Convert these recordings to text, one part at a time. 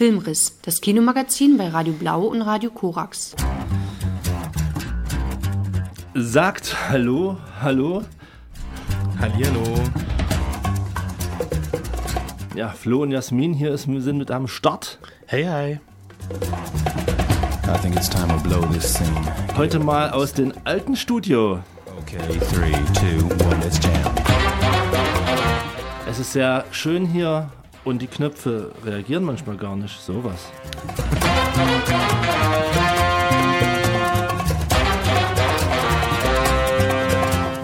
Filmriss, das Kinomagazin bei Radio Blau und Radio Korax. Sagt Hallo, Hallo. Hallihallo. Ja, Flo und Jasmin hier ist, sind mit am Start. Hey, hi. I think it's time to blow this scene. Heute mal aus dem alten Studio. Okay, three, two, one, let's jam. Es ist sehr schön hier und die Knöpfe reagieren manchmal gar nicht. Sowas.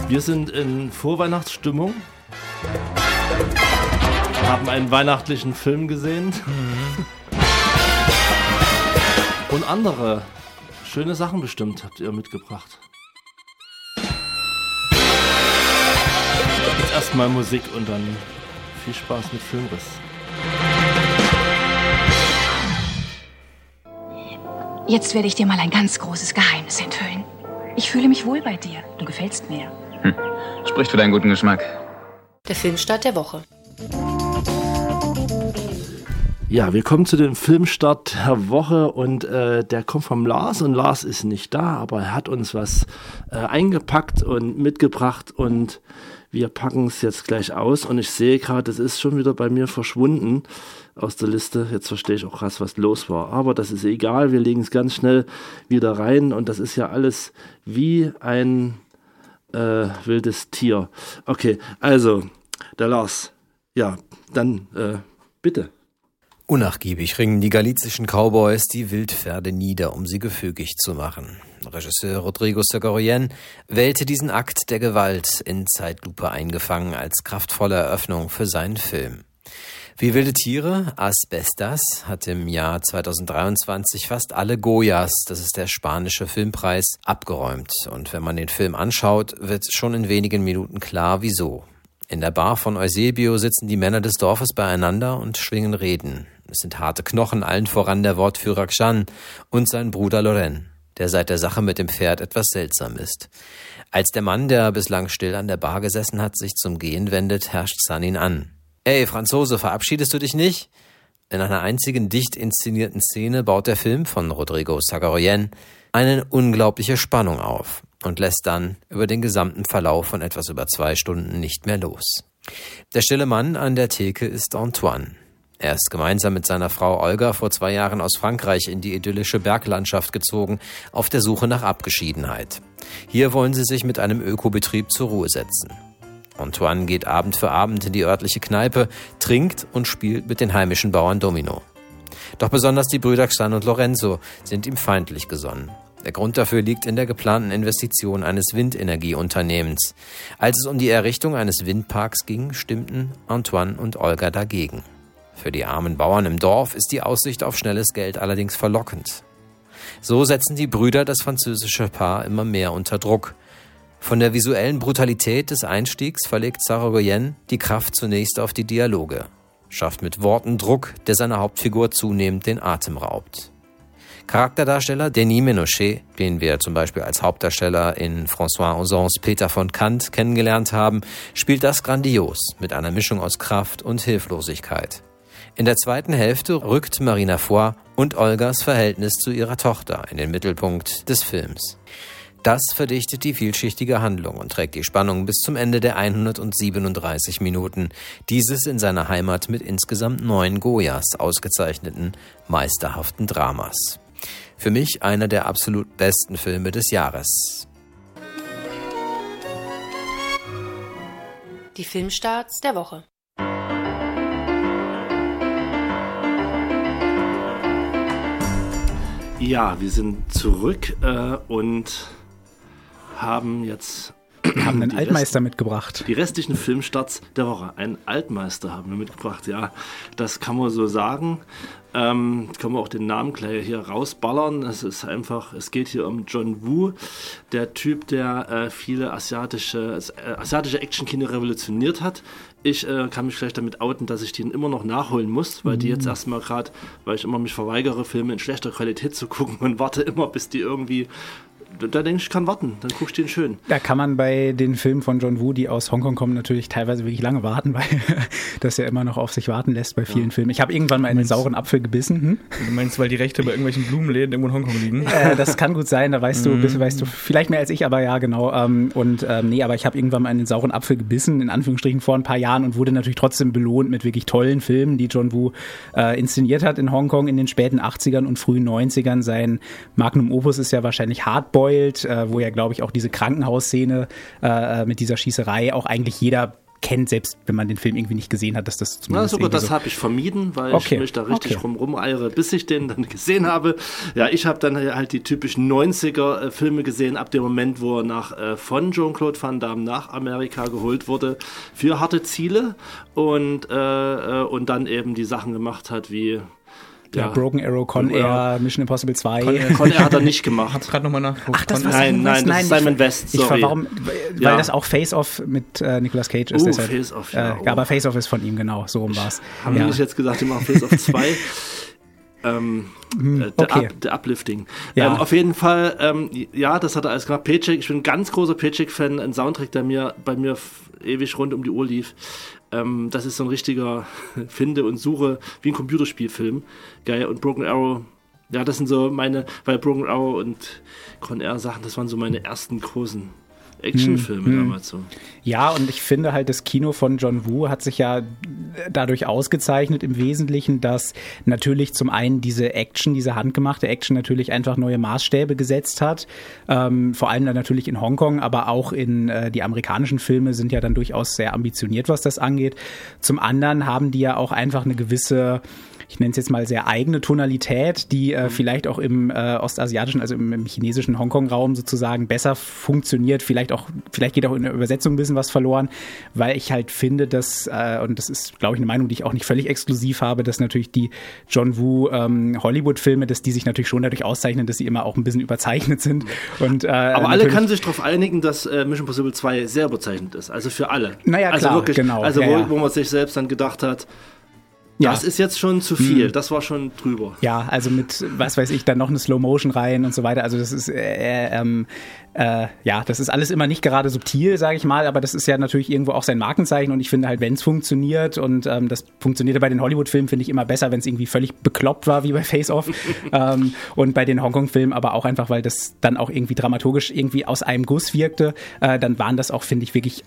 Wir sind in Vorweihnachtsstimmung. Haben einen weihnachtlichen Film gesehen. Und andere schöne Sachen bestimmt habt ihr mitgebracht. Jetzt erstmal Musik und dann viel Spaß mit Filmriss. Jetzt werde ich dir mal ein ganz großes Geheimnis enthüllen. Ich fühle mich wohl bei dir. Du gefällst mir. Spricht für deinen guten Geschmack. Der Filmstart der Woche. Ja, wir kommen zu dem Filmstart der Woche und äh, der kommt vom Lars und Lars ist nicht da, aber er hat uns was äh, eingepackt und mitgebracht und wir packen es jetzt gleich aus und ich sehe gerade, es ist schon wieder bei mir verschwunden aus der Liste. Jetzt verstehe ich auch krass, was los war. Aber das ist egal, wir legen es ganz schnell wieder rein und das ist ja alles wie ein äh, wildes Tier. Okay, also, der Lars. Ja, dann äh, bitte. Unnachgiebig ringen die galizischen Cowboys die Wildpferde nieder, um sie gefügig zu machen. Regisseur Rodrigo Segorien wählte diesen Akt der Gewalt in Zeitlupe eingefangen als kraftvolle Eröffnung für seinen Film. Wie wilde Tiere, Asbestas, hat im Jahr 2023 fast alle Goyas, das ist der spanische Filmpreis, abgeräumt. Und wenn man den Film anschaut, wird schon in wenigen Minuten klar, wieso. In der Bar von Eusebio sitzen die Männer des Dorfes beieinander und schwingen Reden. Es sind harte Knochen, allen voran der Wortführer Xan und sein Bruder Loren, der seit der Sache mit dem Pferd etwas seltsam ist. Als der Mann, der bislang still an der Bar gesessen hat, sich zum Gehen wendet, herrscht Xan ihn an. Ey, Franzose, verabschiedest du dich nicht? In einer einzigen dicht inszenierten Szene baut der Film von Rodrigo Sagaroyen eine unglaubliche Spannung auf und lässt dann über den gesamten Verlauf von etwas über zwei Stunden nicht mehr los. Der stille Mann an der Theke ist Antoine. Er ist gemeinsam mit seiner Frau Olga vor zwei Jahren aus Frankreich in die idyllische Berglandschaft gezogen, auf der Suche nach Abgeschiedenheit. Hier wollen sie sich mit einem Ökobetrieb zur Ruhe setzen. Antoine geht Abend für Abend in die örtliche Kneipe, trinkt und spielt mit den heimischen Bauern Domino. Doch besonders die Brüder Xan und Lorenzo sind ihm feindlich gesonnen. Der Grund dafür liegt in der geplanten Investition eines Windenergieunternehmens. Als es um die Errichtung eines Windparks ging, stimmten Antoine und Olga dagegen. Für die armen Bauern im Dorf ist die Aussicht auf schnelles Geld allerdings verlockend. So setzen die Brüder das französische Paar immer mehr unter Druck. Von der visuellen Brutalität des Einstiegs verlegt Saragoyen die Kraft zunächst auf die Dialoge, schafft mit Worten Druck, der seiner Hauptfigur zunehmend den Atem raubt. Charakterdarsteller Denis Menochet, den wir zum Beispiel als Hauptdarsteller in François Ozons Peter von Kant kennengelernt haben, spielt das grandios mit einer Mischung aus Kraft und Hilflosigkeit. In der zweiten Hälfte rückt Marina Foy und Olgas Verhältnis zu ihrer Tochter in den Mittelpunkt des Films. Das verdichtet die vielschichtige Handlung und trägt die Spannung bis zum Ende der 137 Minuten dieses in seiner Heimat mit insgesamt neun Goyas ausgezeichneten meisterhaften Dramas. Für mich einer der absolut besten Filme des Jahres. Die Filmstarts der Woche. Ja, wir sind zurück äh, und haben jetzt Wir haben einen Altmeister Rest- mitgebracht. Die restlichen Filmstarts der Woche. Einen Altmeister haben wir mitgebracht, ja. Das kann man so sagen. Ähm, können wir auch den Namen gleich hier rausballern. Es ist einfach, es geht hier um John Woo, der Typ, der äh, viele asiatische, äh, asiatische Actionkino revolutioniert hat. Ich äh, kann mich vielleicht damit outen, dass ich den immer noch nachholen muss, weil die jetzt erstmal gerade, weil ich immer mich verweigere, Filme in schlechter Qualität zu gucken und warte immer, bis die irgendwie da, denke ich, kann warten. Dann guckst du den schön. Da kann man bei den Filmen von John Woo, die aus Hongkong kommen, natürlich teilweise wirklich lange warten, weil das ja immer noch auf sich warten lässt bei vielen Filmen. Ich habe irgendwann mal in den sauren Apfel gebissen. Hm? Du meinst, weil die Rechte bei irgendwelchen Blumenläden irgendwo in Hongkong liegen? Äh, das kann gut sein, da weißt du, bisschen, weißt du vielleicht mehr als ich, aber ja, genau. Ähm, und ähm, nee, aber ich habe irgendwann mal in den sauren Apfel gebissen, in Anführungsstrichen vor ein paar Jahren und wurde natürlich trotzdem belohnt mit wirklich tollen Filmen, die John Woo äh, inszeniert hat in Hongkong in den späten 80ern und frühen 90ern. Sein Magnum Opus ist ja wahrscheinlich Hardboiled, äh, wo ja, glaube ich, auch diese Krankenhausszene äh, mit dieser Schießerei auch eigentlich jeder kennt, selbst wenn man den Film irgendwie nicht gesehen hat, dass das Na, zumindest sogar irgendwie das so habe ich vermieden, weil Okay, ich mich da richtig okay. rum rumeiere, bis ich den dann gesehen habe. Ja, ich habe dann halt die typischen 90er äh, Filme gesehen, ab dem Moment, wo er nach, äh, von Jean-Claude Van Damme nach Amerika geholt wurde für harte Ziele und, äh, äh, und dann eben die Sachen gemacht hat wie ja, Broken Arrow, Con Air, Mission Impossible 2. Con Air hat er nicht Ich gemacht. hab's gerade nochmal nachgeguckt. Ach, das war Nein, nein, das ist ich- Simon West, Ich, sorry. warum, weil Ja. das auch Face Off mit äh, Nicolas Cage ist. Oh, deshalb, Face Off, ja, Äh, oh. Aber Face Off ist von ihm, genau, so rum war's. Haben ja. nicht jetzt gesagt, die machen Face of 2? ähm, äh, der, okay. Up, der Uplifting. Ja. Ähm, auf jeden Fall, ähm, ja, das hat er alles gemacht. Paycheck, ich bin ein ganz großer Paycheck-Fan, ein Soundtrack, der mir bei mir ewig rund um die Uhr lief. Ähm, das ist so ein richtiger Finde und Suche, wie ein Computerspielfilm. Geil. Und Broken Arrow, ja, das sind so meine, weil Broken Arrow und Con Air Sachen, das waren so meine ersten großen Actionfilme Hm, damals so. Ja, und ich finde halt, das Kino von John Woo hat sich ja dadurch ausgezeichnet im Wesentlichen, dass natürlich zum einen diese Action, diese handgemachte Action natürlich einfach neue Maßstäbe gesetzt hat. Ähm, vor allem dann natürlich in Hongkong, aber auch in äh, die amerikanischen Filme sind ja dann durchaus sehr ambitioniert, was das angeht. Zum anderen haben die ja auch einfach eine gewisse ich nenne es jetzt mal sehr eigene Tonalität, die äh, vielleicht auch im äh, ostasiatischen, also im, im chinesischen Hongkong-Raum sozusagen besser funktioniert. Vielleicht auch, vielleicht geht auch in der Übersetzung ein bisschen was verloren, weil ich halt finde, dass, äh, und das ist, glaube ich, eine Meinung, die ich auch nicht völlig exklusiv habe, dass natürlich die John Woo ähm, Hollywood-Filme, dass die sich natürlich schon dadurch auszeichnen, dass sie immer auch ein bisschen überzeichnet sind. Und, äh, Aber alle können sich darauf einigen, dass äh, Mission Impossible 2 sehr überzeichnet ist. Also für alle. Naja, also klar, wirklich, genau. Also Ja, wo, ja. wo man sich selbst dann gedacht hat, Ja. das ist jetzt schon zu Hm. viel. Das war schon drüber. Ja, also mit, was weiß ich, dann noch eine Slow Motion rein und so weiter. Also das ist, äh, ähm, äh, ja, das ist alles immer nicht gerade subtil, sage ich mal, aber das ist ja natürlich irgendwo auch sein Markenzeichen und ich finde halt, wenn es funktioniert und ähm, das funktionierte bei den Hollywood-Filmen, finde ich immer besser, wenn es irgendwie völlig bekloppt war, wie bei Face Off ähm, und bei den Hongkong-Filmen aber auch einfach, weil das dann auch irgendwie dramaturgisch irgendwie aus einem Guss wirkte, äh, dann waren das auch, finde ich, wirklich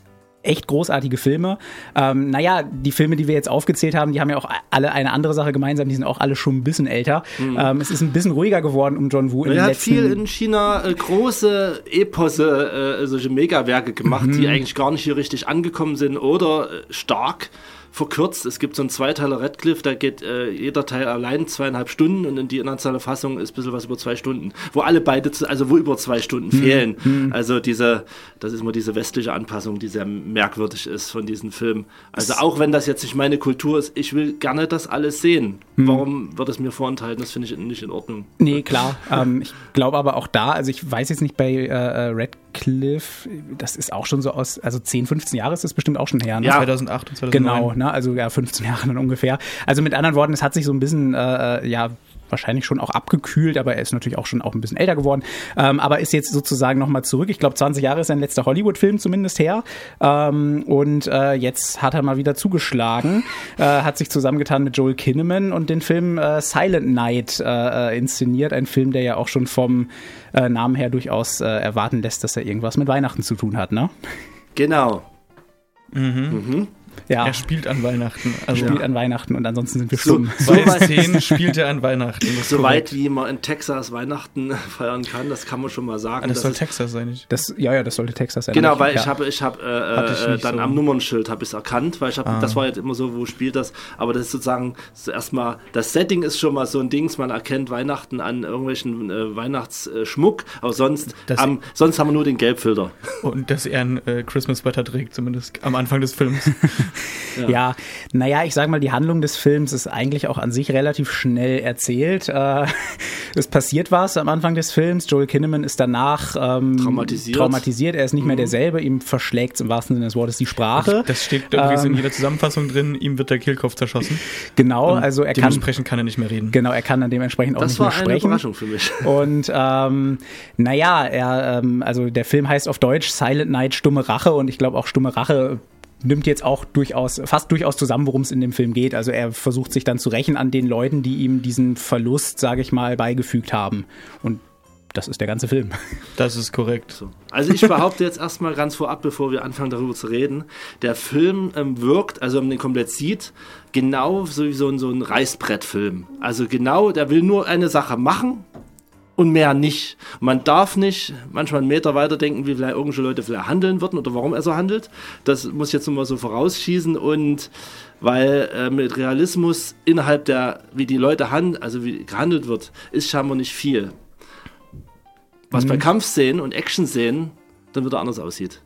echt großartige Filme. Ähm, naja, die Filme, die wir jetzt aufgezählt haben, die haben ja auch alle eine andere Sache gemeinsam, die sind auch alle schon ein bisschen älter. Ähm, es ist ein bisschen ruhiger geworden um John Woo in Er hat letzten viel in China äh, große Epose, äh, solche Megawerke gemacht, Mhm. die eigentlich gar nicht hier richtig angekommen sind oder äh, stark verkürzt. Es gibt so einen Zweiteiler Redcliffe, da geht äh, jeder Teil allein zweieinhalb Stunden und in die internationale Fassung ist ein bisschen was über zwei Stunden, wo alle beide, also wo über zwei Stunden Mhm. fehlen. Also diese, das ist immer diese westliche Anpassung, die sehr merkwürdig ist von diesen Filmen. Also auch wenn das jetzt nicht meine Kultur ist, ich will gerne das alles sehen. Mhm. Warum wird es mir vorenthalten? Das finde ich nicht in Ordnung. Nee, klar. ähm, ich glaube aber auch da, also ich weiß jetzt nicht bei äh, äh, Radcliffe, das ist auch schon so aus, also 10, 15 Jahre ist das bestimmt auch schon her. Ne? Ja. 2008 und 2009. Genau, ne? also ja, 15 Jahre dann ungefähr. Also mit anderen Worten, es hat sich so ein bisschen, äh, ja, wahrscheinlich schon auch abgekühlt, aber er ist natürlich auch schon auch ein bisschen älter geworden, ähm, aber ist jetzt sozusagen nochmal zurück. Ich glaube, 20 Jahre ist sein letzter Hollywood-Film zumindest her ähm, und äh, jetzt hat er mal wieder zugeschlagen, äh, hat sich zusammengetan mit Joel Kinnaman und den Film äh, Silent Night äh, äh, inszeniert, ein Film, der ja auch schon vom äh, Namen her durchaus äh, erwarten lässt, dass er irgendwas mit Weihnachten zu tun hat, ne? Genau. Ja, Er spielt an Weihnachten. Also spielt an Weihnachten und ansonsten sind wir So, stumm. so bei Szenen spielt er an Weihnachten. Das ist so korrekt. weit wie man in Texas Weihnachten feiern kann, das kann man schon mal sagen. Ah, das Das soll ist- Texas sein. Nicht? Das, ja, ja, das sollte Texas sein. Genau, weil ja. ich habe ich hab, äh, ich äh, dann so. am Nummernschild habe ich es erkannt, weil ich habe, das war jetzt immer so, wo spielt das, aber das ist sozusagen so erstmal, das Setting ist schon mal so ein Dings, man erkennt Weihnachten an irgendwelchen äh, Weihnachtsschmuck, aber sonst, Das- am, sonst haben wir nur den Gelbfilter. Und dass er ein äh, Christmas-Sweater trägt, zumindest am Anfang des Films. Ja, naja, ich sag mal, die Handlung des Films ist eigentlich auch an sich relativ schnell erzählt. Äh, es passiert was am Anfang des Films. Joel Kinnaman ist danach ähm, Traumatisiert. traumatisiert. Er ist nicht mehr derselbe. Ihm verschlägt im wahrsten Sinne des Wortes die Sprache. Das steht übrigens Ähm, in jeder Zusammenfassung drin, ihm wird der Kehlkopf zerschossen. Genau, Und also er kann dementsprechend kann er nicht mehr reden. Genau, er kann dann dementsprechend auch Das nicht war mehr eine sprechen. Überraschung für mich. Und ähm, naja, er, ähm, also der Film heißt auf Deutsch Silent Night, Stumme Rache und ich glaube auch Stumme Rache nimmt jetzt auch durchaus, fast durchaus zusammen, worum es in dem Film geht. Also er versucht sich dann zu rächen an den Leuten, die ihm diesen Verlust, sage ich mal, beigefügt haben. Und das ist der ganze Film. Das ist korrekt. So. Also ich behaupte jetzt erstmal ganz vorab, bevor wir anfangen darüber zu reden, der Film ähm, wirkt, also wenn man den komplett sieht, genau so wie so ein, so ein Reißbrettfilm. Also genau, der will nur eine Sache machen und mehr nicht. Man darf nicht manchmal einen Meter weiter denken, wie vielleicht irgendwelche Leute vielleicht handeln würden oder warum er so handelt. Das muss ich jetzt nur mal so vorausschießen und weil äh, mit Realismus innerhalb der, wie die Leute handeln, also wie gehandelt wird, ist scheinbar nicht viel. Was bei Kampfszenen und Action-Szenen dann wieder anders aussieht.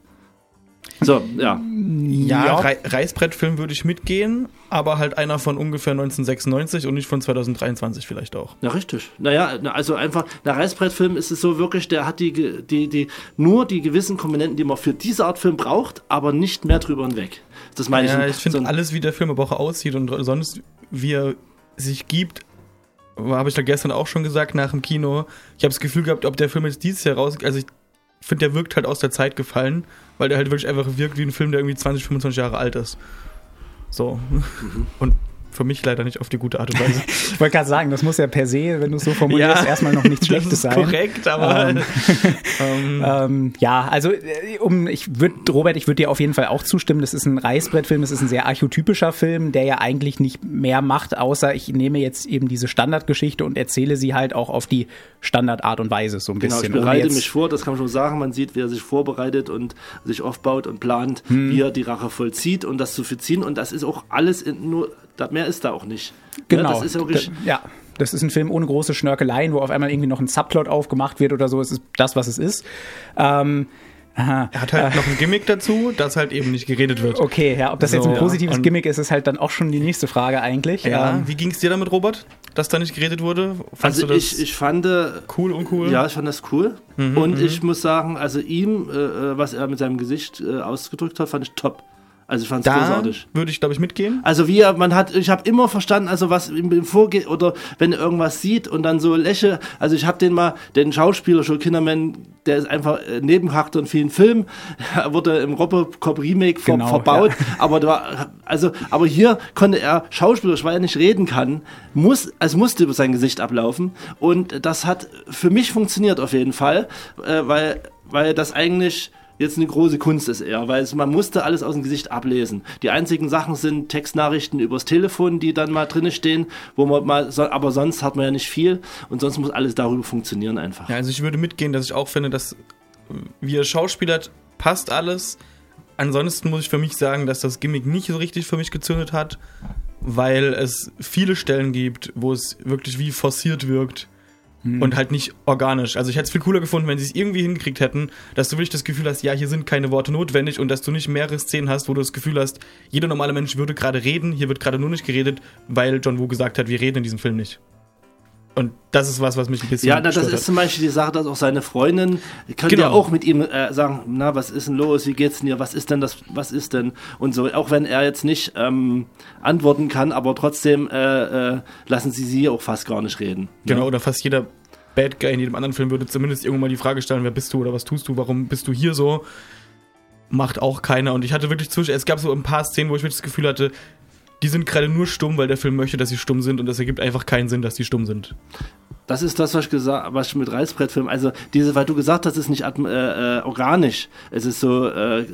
So, ja. Ja, Ja. Rei Reißbrettfilm würde ich mitgehen, aber halt einer von ungefähr 1996 und nicht von 2023 vielleicht auch. Ja, richtig. Naja, na, also einfach, der Reißbrettfilm ist es so wirklich, der hat die, die, die, nur die gewissen Komponenten, die man für diese Art Film braucht, aber nicht mehr drüber hinweg. Das meine Ja, ich. ich finde so alles, wie der Film aber auch aussieht und sonst, wie er sich gibt, habe ich da gestern auch schon gesagt nach dem Kino. Ich habe das Gefühl gehabt, ob der Film jetzt dieses Jahr raus, also ich finde, der wirkt halt aus der Zeit gefallen, weil der halt wirklich einfach wirkt wie ein Film, der irgendwie 20, 25 Jahre alt ist. So. Mhm. Und für mich leider nicht auf die gute Art und Weise. Ich wollte gerade sagen, das muss ja per se, wenn du es so formulierst, erstmal noch nichts Schlechtes sein. korrekt, aber Ähm, ähm, Ähm, ja, also äh, um, ich würde, Robert, ich würde dir auf jeden Fall auch zustimmen. Das ist ein Reißbrettfilm, das ist ein sehr archetypischer Film, der ja eigentlich nicht mehr macht, außer ich nehme jetzt eben diese Standardgeschichte und erzähle sie halt auch auf die Standardart und Weise so ein Genau, ich bisschen. ohne bereite jetzt- mich vor, das kann man schon sagen. Man sieht, wie er sich vorbereitet und sich aufbaut und plant, Hm. wie er die Rache vollzieht und das zu verziehen. Und das ist auch alles in, nur, da- mehr ist da auch nicht. Genau. Ja, das ist wirklich, ja. Das ist ein Film ohne große Schnörkeleien, wo auf einmal irgendwie noch ein Subplot aufgemacht wird oder so. Es ist das, was es ist. Ähm, aha. er hat halt noch ein Gimmick dazu, dass halt eben nicht geredet wird. Okay, ja, ob das jetzt ein So, positives und- Gimmick ist, ist halt dann auch schon die nächste Frage eigentlich. Ja, Ähm, wie ging es dir damit, Robert? Dass da nicht geredet wurde? Fandst also du das ich, ich fand, äh, cool, uncool? Ja, ich fand das cool. Mhm, und ich muss sagen, also ihm, äh, äh, was er mit seinem Gesicht äh, ausgedrückt hat, fand ich top. Also ich fand es großartig. würde ich, glaube ich, mitgehen. Also wie er, man hat, ich habe immer verstanden, also was ihm ihm vorgeht oder wenn er irgendwas sieht und dann so lächelt. Also ich habe den mal, den Schauspieler Joe Kinnerman, der ist einfach äh, Nebencharakter in vielen Filmen. Er wurde im Robocop Remake ver Genau, verbaut, aber da war, also, aber hier konnte er schauspielerisch, weil er nicht reden kann, muss, es musste über sein Gesicht ablaufen und das hat für mich funktioniert auf jeden Fall, äh, weil, weil das eigentlich jetzt eine große Kunst ist eher, weil es, man musste alles aus dem Gesicht ablesen. Die einzigen Sachen sind Textnachrichten übers Telefon, die dann mal drinne stehen, wo man mal, aber sonst hat man ja nicht viel und sonst muss alles darüber funktionieren einfach. Ja, also ich würde mitgehen, dass ich auch finde, dass wie er schauspielert, passt alles. Ansonsten muss ich für mich sagen, dass das Gimmick nicht so richtig für mich gezündet hat, weil es viele Stellen gibt, wo es wirklich wie forciert wirkt und halt nicht organisch. Also ich hätte es viel cooler gefunden, wenn sie es irgendwie hingekriegt hätten, dass du wirklich das Gefühl hast, ja, hier sind keine Worte notwendig und dass du nicht mehrere Szenen hast, wo du das Gefühl hast, jeder normale Mensch würde gerade reden, hier wird gerade nur nicht geredet, weil John Woo gesagt hat, wir reden in diesem Film nicht. Und das ist was, was mich ein bisschen Ja, na, das ist zum Beispiel die Sache, dass auch seine Freundin könnte Genau. ja auch mit ihm äh, sagen, na, was ist denn los, wie geht's denn dir, was ist denn das, was ist denn und so, auch wenn er jetzt nicht ähm, antworten kann, aber trotzdem äh, äh, lassen sie sie auch fast gar nicht reden. Genau, Ja. oder fast jeder Bad Guy in jedem anderen Film würde zumindest irgendwann mal die Frage stellen, wer bist du oder was tust du, warum bist du hier so? Macht auch keiner. Und ich hatte wirklich zwischen, es gab so ein paar Szenen, wo ich wirklich das Gefühl hatte, die sind gerade nur stumm, weil der Film möchte, dass sie stumm sind und das ergibt einfach keinen Sinn, dass die stumm sind. Das ist das, was ich gesagt, was ich mit Reißbrettfilm, also diese, weil du gesagt hast, es ist nicht äh, äh, organisch, es ist so äh,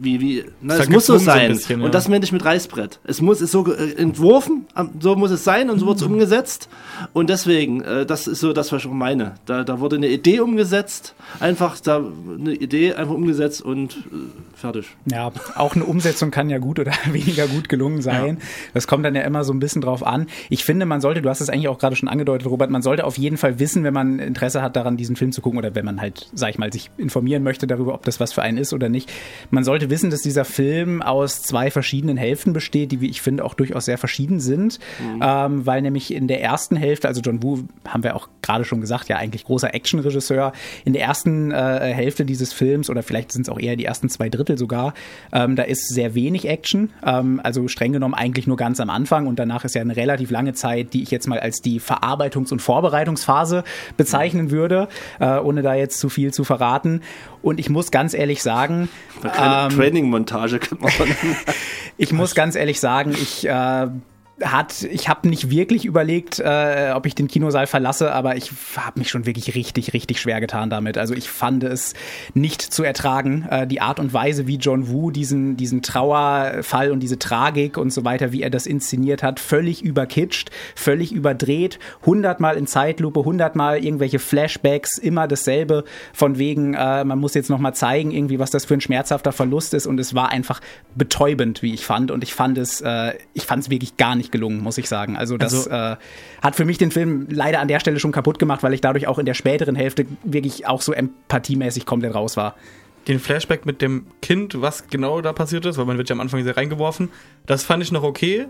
wie wie, na, Ist es muss so sein. bisschen, ja. Und das meinte ich mit Reißbrett. Es muss ist so äh, entworfen, so muss es sein und so wird es umgesetzt. Und deswegen, äh, das ist so das, was ich auch meine. Da, da wurde eine Idee umgesetzt, einfach da eine Idee einfach umgesetzt und äh, fertig. Ja, auch eine Umsetzung kann ja gut oder weniger gut gelungen sein. Das kommt dann ja immer so ein bisschen drauf an. Ich finde, man sollte, du hast es eigentlich auch gerade schon angedeutet, Robert, man sollte auf jeden Fall wissen, wenn man Interesse hat daran, diesen Film zu gucken oder wenn man halt, sag ich mal, sich informieren möchte darüber, ob das was für einen ist oder nicht. Man sollte wissen, dass dieser Film aus zwei verschiedenen Hälften besteht, die, wie ich finde, auch durchaus sehr verschieden sind, mhm. ähm, weil nämlich in der ersten Hälfte, also John Woo, haben wir auch gerade schon gesagt, ja eigentlich großer Actionregisseur, in der ersten äh, Hälfte dieses Films oder vielleicht sind es auch eher die ersten zwei Drittel sogar, ähm, da ist sehr wenig Action, ähm, also streng genommen eigentlich nur ganz am Anfang und danach ist ja eine relativ lange Zeit, die ich jetzt mal als die Verarbeitungs- und Vorbereitungsphase bezeichnen würde, äh, ohne da jetzt zu viel zu verraten. Und ich muss ganz ehrlich sagen, ähm, Training-Montage könnte man Ich muss ganz ehrlich sagen, ich äh, hat, ich habe nicht wirklich überlegt, äh, ob ich den Kinosaal verlasse, aber ich habe mich schon wirklich richtig, richtig schwer getan damit. Also ich fand es nicht zu ertragen, äh, die Art und Weise, wie John Woo diesen, diesen Trauerfall und diese Tragik und so weiter, wie er das inszeniert hat, völlig überkitscht, völlig überdreht, hundertmal in Zeitlupe, hundertmal irgendwelche Flashbacks, immer dasselbe, von wegen, äh, man muss jetzt nochmal zeigen, irgendwie, was das für ein schmerzhafter Verlust ist und es war einfach betäubend, wie ich fand und ich fand es, äh, ich fand es wirklich gar nicht nicht gelungen, muss ich sagen. Also das also, äh, hat für mich den Film leider an der Stelle schon kaputt gemacht, weil ich dadurch auch in der späteren Hälfte wirklich auch so empathiemäßig komplett raus war. Den Flashback mit dem Kind, was genau da passiert ist, weil man wird ja am Anfang sehr reingeworfen, das fand ich noch okay.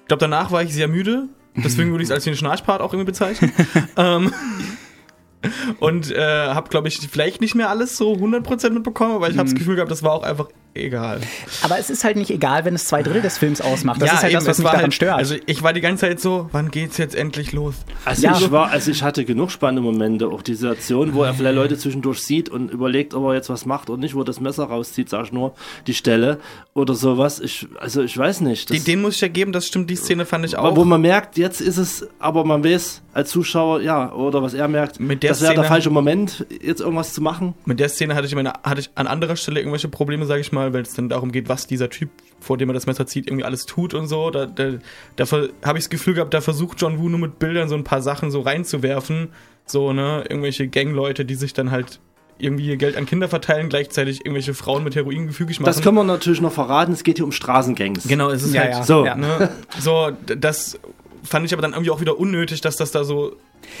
Ich glaube, danach war ich sehr müde. Deswegen würde ich es als den Schnarchpart auch irgendwie bezeichnen. ähm, und äh, habe, glaube ich, vielleicht nicht mehr alles so 100% mitbekommen, aber ich habe das mhm. Gefühl gehabt, das war auch einfach egal. Aber es ist halt nicht egal, wenn es zwei Drittel des Films ausmacht. Das ja, ist halt eben, das, was mich daran halt, stört. Also ich war die ganze Zeit so, wann geht's jetzt endlich los? Also ja. ich war, also ich hatte genug spannende Momente, auch die Situation, wo er vielleicht Leute zwischendurch sieht und überlegt, ob er jetzt was macht und nicht, wo er das Messer rauszieht, sag ich nur, die Stelle oder sowas. Ich, also ich weiß nicht. Die, den muss ich ja geben, das stimmt, die Szene fand ich auch. Wo man merkt, jetzt ist es, aber man weiß als Zuschauer, ja, oder was er merkt, mit der das wäre der falsche Moment, jetzt irgendwas zu machen. Mit der Szene hatte ich, meine, hatte ich an anderer Stelle irgendwelche Probleme, sage ich mal, weil es dann darum geht, was dieser Typ, vor dem er das Messer zieht, irgendwie alles tut und so. Da, da, da habe ich das Gefühl gehabt, da versucht John Woo nur mit Bildern so ein paar Sachen so reinzuwerfen. So, ne, irgendwelche Gangleute, die sich dann halt irgendwie Geld an Kinder verteilen, gleichzeitig irgendwelche Frauen mit Heroin gefügig machen. Das können wir natürlich noch verraten, es geht hier um Straßengangs. Genau, es ist ja, halt ja. so. Ja. Ne, so, das fand ich aber dann irgendwie auch wieder unnötig, dass das da so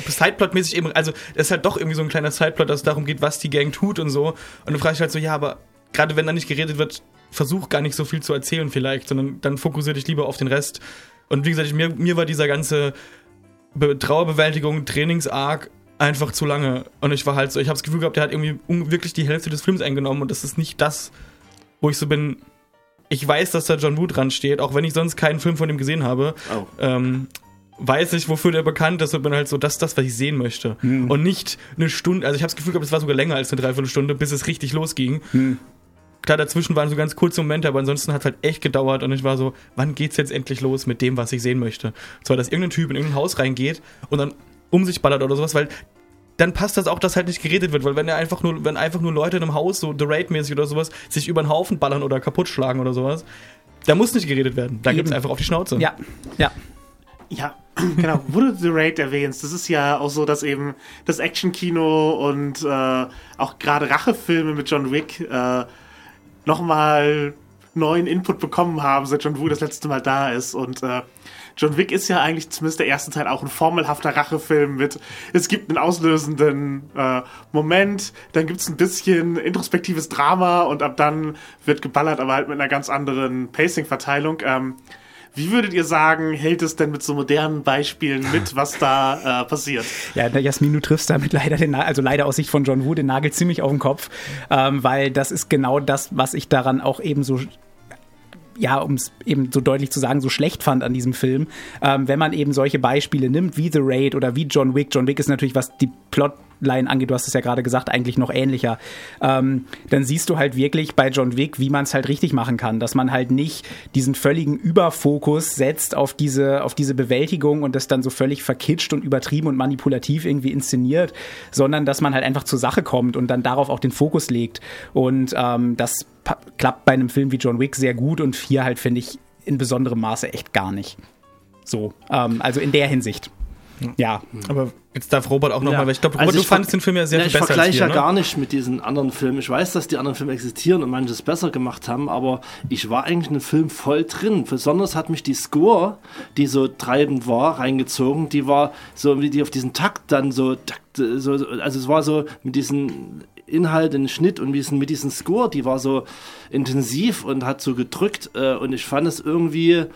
Sideplot-mäßig eben, also das ist halt doch irgendwie so ein kleiner Sideplot, dass es darum geht, was die Gang tut und so. Und du fragst dich halt so, ja, aber gerade wenn da nicht geredet wird, versuch gar nicht so viel zu erzählen vielleicht, sondern dann fokussiere dich lieber auf den Rest. Und wie gesagt, mir, mir war dieser ganze Be Trauerbewältigung, Trainingsarg einfach zu lange. Und ich war halt so, ich habe das Gefühl gehabt, der hat irgendwie wirklich die Hälfte des Films eingenommen und das ist nicht das, wo ich so bin. Ich weiß, dass da John Woo dran steht, auch wenn ich sonst keinen Film von ihm gesehen habe. Oh. Ähm, weiß ich, wofür der bekannt ist und bin halt so, das ist das, was ich sehen möchte. Hm. Und nicht eine Stunde, also ich habe das Gefühl gehabt, es war sogar länger als eine Dreiviertelstunde, bis es richtig losging. Hm. Klar, dazwischen waren so ganz kurze Momente, aber ansonsten hat es halt echt gedauert und ich war so, wann geht's jetzt endlich los mit dem, was ich sehen möchte? Zwar, dass irgendein Typ in irgendein Haus reingeht und dann um sich ballert oder sowas, weil dann passt das auch, dass halt nicht geredet wird, weil wenn er einfach nur, wenn einfach nur Leute in einem Haus, so The Raid-mäßig oder sowas, sich über den Haufen ballern oder kaputt schlagen oder sowas, da muss nicht geredet werden. Da gibt es einfach auf die Schnauze. Ja, ja. Ja, genau. Wo du The Raid erwähnst, das ist ja auch so, dass eben das Action-Kino und äh, auch gerade Rachefilme mit John Wick äh, nochmal neuen Input bekommen haben, seit John Woo das letzte Mal da ist. Und äh, John Wick ist ja eigentlich zumindest der erste Teil auch ein formelhafter Rachefilm mit, es gibt einen auslösenden äh, Moment, dann gibt es ein bisschen introspektives Drama und ab dann wird geballert, aber halt mit einer ganz anderen Pacing-Verteilung. Ähm, wie würdet ihr sagen, hält es denn mit so modernen Beispielen mit, was da äh, passiert? Ja, Jasmin, du triffst damit leider den, also leider aus Sicht von John Woo den Nagel ziemlich auf den Kopf, ähm, weil das ist genau das, was ich daran auch eben so ja, um es eben so deutlich zu sagen, so schlecht fand an diesem Film, ähm, wenn man eben solche Beispiele nimmt, wie The Raid oder wie John Wick. John Wick ist natürlich, was die Plot Line angeht, du hast es ja gerade gesagt, eigentlich noch ähnlicher, ähm, dann siehst du halt wirklich bei John Wick, wie man es halt richtig machen kann, dass man halt nicht diesen völligen Überfokus setzt auf diese, auf diese Bewältigung und das dann so völlig verkitscht und übertrieben und manipulativ irgendwie inszeniert, sondern dass man halt einfach zur Sache kommt und dann darauf auch den Fokus legt. Und ähm, das klappt bei einem Film wie John Wick sehr gut und hier halt, finde ich, in besonderem Maße echt gar nicht. So, ähm, also in der Hinsicht. Ja, Aber jetzt darf Robert auch nochmal, Ja. weil ich glaube, Also Robert, du ich fandest den Film ja sehr Ja, viel ich besser als vergleiche ja ne? gar nicht mit diesen anderen Filmen. Ich weiß, dass die anderen Filme existieren und manches besser gemacht haben, aber ich war eigentlich in dem Film voll drin. Besonders hat mich die Score, die so treibend war, reingezogen. Die war so, wie die auf diesen Takt dann so, so also es war so mit diesem Inhalt, den Schnitt und diesen, mit diesem Score, die war so intensiv und hat so gedrückt äh, und ich fand es irgendwie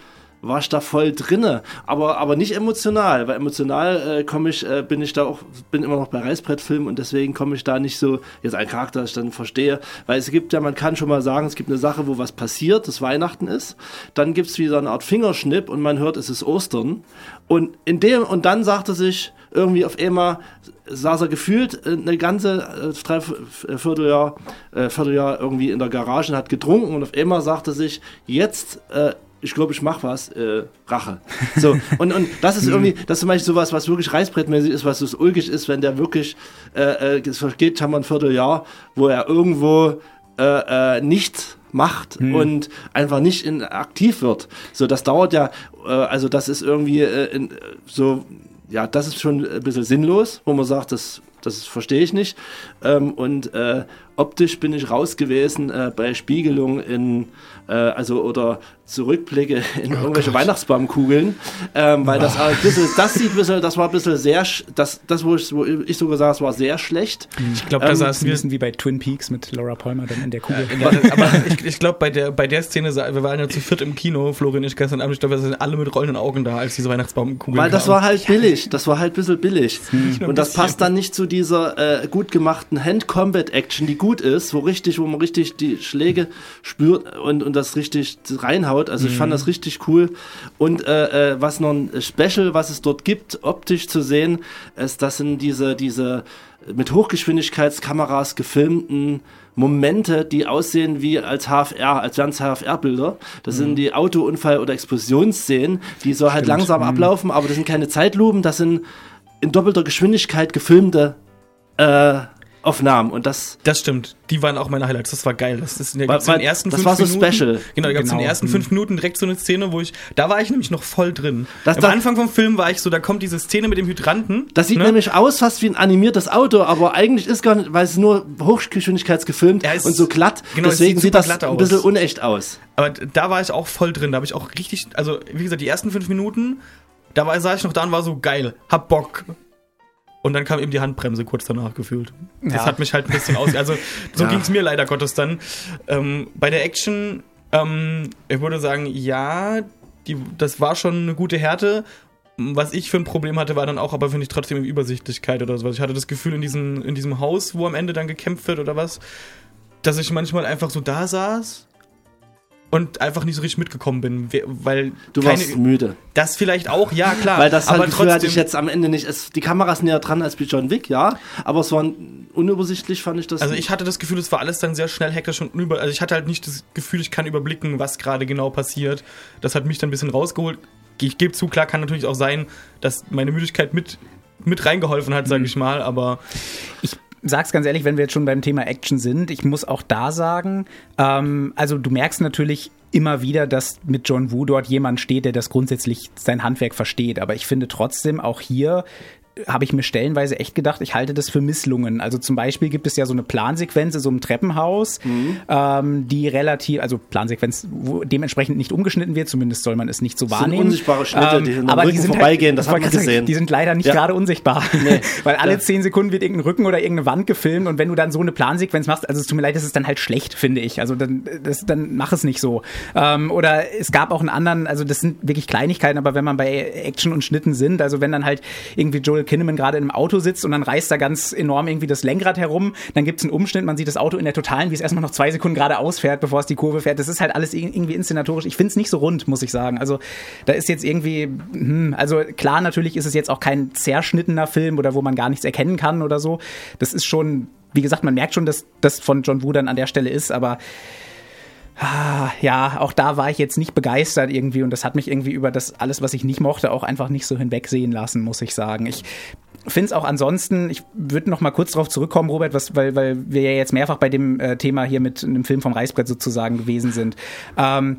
war ich da voll drinne, aber aber nicht emotional, weil emotional äh, komme ich äh, bin ich da auch bin immer noch bei Reißbrettfilmen und deswegen komme ich da nicht so jetzt ein Charakter, das ich dann verstehe, weil es gibt ja man kann schon mal sagen, es gibt eine Sache, wo was passiert, das Weihnachten ist, dann gibt's wieder eine Art Fingerschnipp und man hört, es ist Ostern. Und in dem und dann sagt er sich irgendwie auf einmal saß er gefühlt äh, eine ganze äh, drei äh, Vierteljahr, Vierteljahr irgendwie in der Garage und hat getrunken und auf einmal sagte sich jetzt äh, ich glaube, ich mache was, äh, Rache. So, und, und das ist irgendwie, das ist zum Beispiel sowas, was wirklich reißbrettmäßig ist, was so ulkig ist, wenn der wirklich, äh, äh, es vergeht schon mal ein Vierteljahr, wo er irgendwo äh, äh, nichts macht und einfach nicht in, aktiv wird. So, das dauert ja, äh, also das ist irgendwie äh, in, äh, so, ja, das ist schon ein bisschen sinnlos, wo man sagt, das, das verstehe ich nicht. Ähm, und äh, optisch bin ich raus gewesen äh, bei Spiegelung in, äh, also oder Zurückblicke in irgendwelche Weihnachtsbaumkugeln, ähm, weil das, ein bisschen, das sieht ein bisschen, das war ein bisschen sehr, sch- das, das wo ich, wo ich sogar sage, es war sehr schlecht. Ich glaube, da Ähm, ein wir bisschen wie bei Twin Peaks mit Laura Palmer dann in der Kugel. Ja, aber ich, ich glaube, bei der, bei der Szene, wir waren ja zu viert im Kino, Florian ich gestern Abend, ich glaube, wir sind alle mit rollenden Augen da, als diese Weihnachtsbaumkugel Weil das kam. war halt billig, das war halt ein bisschen billig. nur Und das passt dann nicht zu dieser äh, gut gemachten Hand-Combat-Action, die gut ist, wo richtig, wo man richtig die Schläge spürt und, und das richtig reinhaut. Also ich fand das richtig cool. Und äh, äh, was noch ein Special, was es dort gibt, optisch zu sehen, ist, das sind diese, diese mit Hochgeschwindigkeitskameras gefilmten Momente, die aussehen wie als HFR, als es HFR-Bilder. Das sind die Autounfall- oder Explosionsszenen, die so halt langsam ablaufen, aber das sind keine Zeitlupen, das sind in doppelter Geschwindigkeit gefilmte äh, Aufnahmen. Und das Das stimmt. Die waren auch meine Highlights. Das war geil. Das ist in der den weil ersten das war so Minuten. special. Genau, da gab es in den Genau. ersten fünf Minuten direkt so eine Szene, wo ich, da war ich nämlich noch voll drin. Das- Am das- Anfang vom Film war ich so, da kommt diese Szene mit dem Hydranten. Das sieht ne? nämlich aus fast wie ein animiertes Auto, aber eigentlich ist gar nicht, weil es nur hochgeschwindigkeitsgefilmt es- und so glatt. genau, es deswegen sieht sieht das ein aus. bisschen unecht aus. Aber da war ich auch voll drin. Da habe ich auch richtig, also wie gesagt, die ersten fünf Minuten, da war, saß ich noch da und war so geil, hab Bock. Und dann kam eben die Handbremse kurz danach gefühlt. Das Ja. hat mich halt ein bisschen aus. Also so Ja. ging es mir leider Gottes dann. Ähm, bei der Action, ähm, ich würde sagen, ja, die, das war schon eine gute Härte. Was ich für ein Problem hatte, war dann auch, aber finde ich trotzdem Übersichtlichkeit oder sowas. Ich hatte das Gefühl in diesem, in diesem Haus, wo am Ende dann gekämpft wird oder was, dass ich manchmal einfach so da saß und einfach nicht so richtig mitgekommen bin, we- weil Du keine, warst müde. das vielleicht auch, ja klar, Weil das aber halt Gefühl hatte trotzdem, ich jetzt am Ende nicht. Es, die Kameras sind näher dran als bei John Wick, ja. Aber es war unübersichtlich, fand ich das. also ich hatte das Gefühl, es war alles dann sehr schnell hektisch und über, also ich hatte halt nicht das Gefühl, ich kann überblicken, was gerade genau passiert. Das hat mich dann ein bisschen rausgeholt. Ich gebe zu, klar kann natürlich auch sein, dass meine Müdigkeit mit mit reingeholfen hat, Mhm. sage ich mal, aber Ich sag's ganz ehrlich, wenn wir jetzt schon beim Thema Action sind, ich muss auch da sagen, ähm, also du merkst natürlich immer wieder, dass mit John Woo dort jemand steht, der das grundsätzlich sein Handwerk versteht. Aber ich finde trotzdem auch hier habe ich mir stellenweise echt gedacht, ich halte das für Misslungen. Also zum Beispiel gibt es ja so eine Plansequenz in so einem Treppenhaus, ähm, die relativ, also Plansequenz, wo dementsprechend nicht umgeschnitten wird, zumindest soll man es nicht so sind wahrnehmen. unsichtbare Schnitte, die hinterm aber Rücken die sind vorbeigehen, halt, das wollte man gerade sagen, gesehen. Die sind leider nicht Ja. gerade unsichtbar. Nee. Weil alle Ja. zehn Sekunden wird irgendein Rücken oder irgendeine Wand gefilmt und wenn du dann so eine Plansequenz machst, also es tut mir leid, das ist dann halt schlecht, finde ich. Also dann, das, dann mach es nicht so. Ähm, oder es gab auch einen anderen, also das sind wirklich Kleinigkeiten, aber wenn man bei Action und Schnitten sind, also wenn dann halt irgendwie Joel Kinnaman gerade einem Auto sitzt und dann reißt da ganz enorm irgendwie das Lenkrad herum, dann gibt es einen Umschnitt, man sieht das Auto in der Totalen, wie es erstmal noch zwei Sekunden gerade ausfährt, bevor es die Kurve fährt. Das ist halt alles ir- irgendwie inszenatorisch. Ich finde es nicht so rund, muss ich sagen. Also da ist jetzt irgendwie, hm, also klar, natürlich ist es jetzt auch kein zerschnittener Film oder wo man gar nichts erkennen kann oder so. Das ist schon, wie gesagt, man merkt schon, dass das von John Woo dann an der Stelle ist, aber Ah, ja, auch da war ich jetzt nicht begeistert irgendwie und das hat mich irgendwie über das alles, was ich nicht mochte, auch einfach nicht so hinwegsehen lassen, muss ich sagen. Ich finde es auch ansonsten, ich würde noch mal kurz darauf zurückkommen, Robert, was, weil, weil wir ja jetzt mehrfach bei dem äh, Thema hier mit einem Film vom Reißbrett sozusagen gewesen sind. Ähm,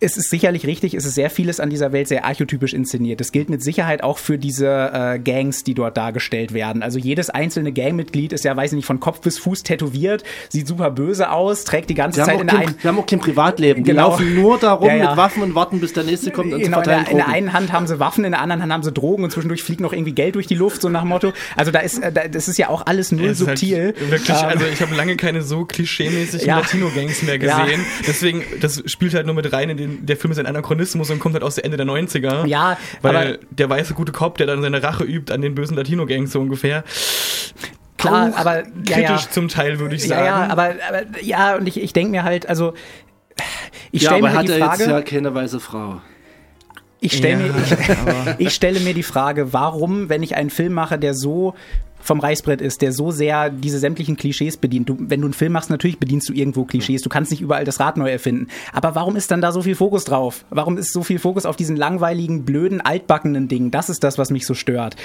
es ist sicherlich richtig, es ist sehr vieles an dieser Welt sehr archetypisch inszeniert. Das gilt mit Sicherheit auch für diese äh, Gangs, die dort dargestellt werden. Also jedes einzelne Gangmitglied ist ja, weiß ich nicht, von Kopf bis Fuß tätowiert, sieht super böse aus, trägt die ganze Die Zeit in einen. die haben auch kein Privatleben. Die Genau. laufen nur darum Ja, ja. mit Waffen und warten, bis der nächste kommt und Genau, in verteilen der, in der einen Hand haben sie Waffen, in der anderen Hand haben sie Drogen und zwischendurch fliegt noch irgendwie Geld durch die Luft, so nach dem Motto. Also da ist, äh, da, das ist ja auch alles null Es halt subtil. wirklich, Ähm, also ich habe lange keine so klischeemäßigen Ja. Latino-Gangs mehr Ja. gesehen. Deswegen, das spielt halt nur mit rein in den, der Film ist ein Anachronismus und kommt halt aus der Ende der 90er. Ja, Weil aber- der weiße gute Cop, der dann seine Rache übt an den bösen Latino-Gangs so ungefähr. Klar, Auch aber ja, kritisch ja. zum Teil, würde ich Ja, sagen. ja, aber, aber ja, und ich, ich denke mir halt, also ich Ja, stelle aber mir hat die er Frage, jetzt ja keine weiße Frau. ich stelle Ja, mir, ich, ich stelle mir die Frage, warum, wenn ich einen Film mache, der so vom Reißbrett ist, der so sehr diese sämtlichen Klischees bedient. Du, wenn du einen Film machst, natürlich bedienst du irgendwo Klischees. Du kannst nicht überall das Rad neu erfinden. Aber warum ist dann da so viel Fokus drauf? Warum ist so viel Fokus auf diesen langweiligen, blöden, altbackenen Dingen? Das ist das, was mich so stört.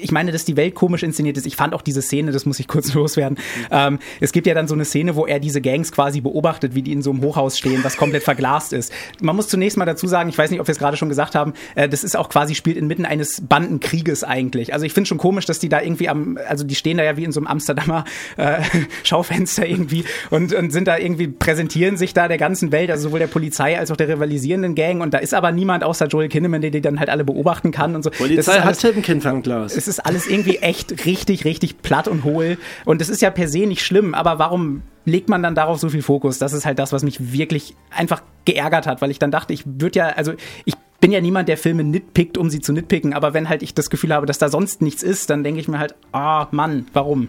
Ich meine, dass die Welt komisch inszeniert ist. Ich fand auch diese Szene, das muss ich kurz loswerden. Ähm, es gibt ja dann so eine Szene, wo er diese Gangs quasi beobachtet, wie die in so einem Hochhaus stehen, was komplett verglast ist. Man muss zunächst mal dazu sagen, ich weiß nicht, ob wir es gerade schon gesagt haben, äh, das ist auch quasi spielt inmitten eines Bandenkrieges eigentlich. Also ich finde schon komisch, dass die da irgendwie am, also die stehen da ja wie in so einem Amsterdamer äh, Schaufenster irgendwie und, und sind da irgendwie, präsentieren sich da der ganzen Welt, also sowohl der Polizei als auch der rivalisierenden Gang und da ist aber niemand außer Joel Kinnaman, der die dann halt alle beobachten kann und so. Das ist Polizei alles- hat halt ein Kindfernglas. es ist alles irgendwie echt richtig, richtig platt und hohl. Und es ist ja per se nicht schlimm, aber warum legt man dann darauf so viel Fokus? Das ist halt das, was mich wirklich einfach geärgert hat, weil ich dann dachte, ich würde ja, also ich bin ja niemand, der Filme nitpickt, um sie zu nitpicken, aber wenn halt ich das Gefühl habe, dass da sonst nichts ist, dann denke ich mir halt, ah, Mann, warum?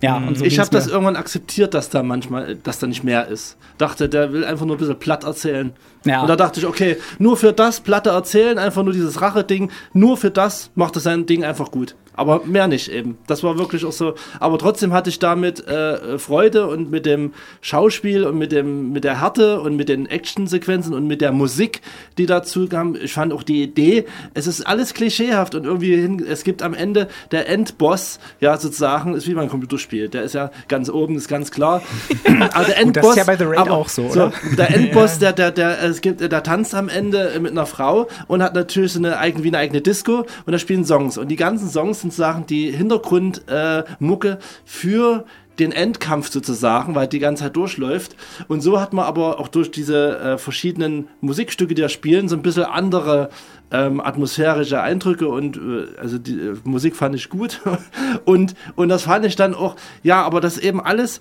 Ja, und so ich habe das irgendwann akzeptiert, dass da manchmal, dass da nicht mehr ist. Dachte, der will einfach nur ein bisschen platt erzählen. Ja. Und da dachte ich, okay, nur für das platte erzählen, einfach nur dieses Rache-Ding, nur für das macht er sein Ding einfach gut. Aber mehr nicht eben. Das war wirklich auch so. Aber trotzdem hatte ich damit äh, Freude und mit dem Schauspiel und mit dem mit der Härte und mit den Actionsequenzen und mit der Musik, die dazu kam. Ich fand auch die Idee, es ist alles klischeehaft und irgendwie hin, es gibt am Ende der Endboss, ja sozusagen, ist wie beim Computerspiel. Der ist ja ganz oben, ist ganz klar. Aber der Gut, das ist ja bei The Raid aber auch so, oder? Der Endboss, der, der, der, es gibt, der tanzt am Ende mit einer Frau und hat natürlich so eine wie eine eigene Disco und da spielen Songs. Und die ganzen Songs sind Sachen, die Hintergrundmucke äh, für den Endkampf sozusagen, weil die ganze Zeit durchläuft. Und so hat man aber auch durch diese äh, verschiedenen Musikstücke, die da spielen, so ein bisschen andere ähm, atmosphärische Eindrücke und äh, also die äh, Musik fand ich gut. und, und das fand ich dann auch, ja, aber das eben alles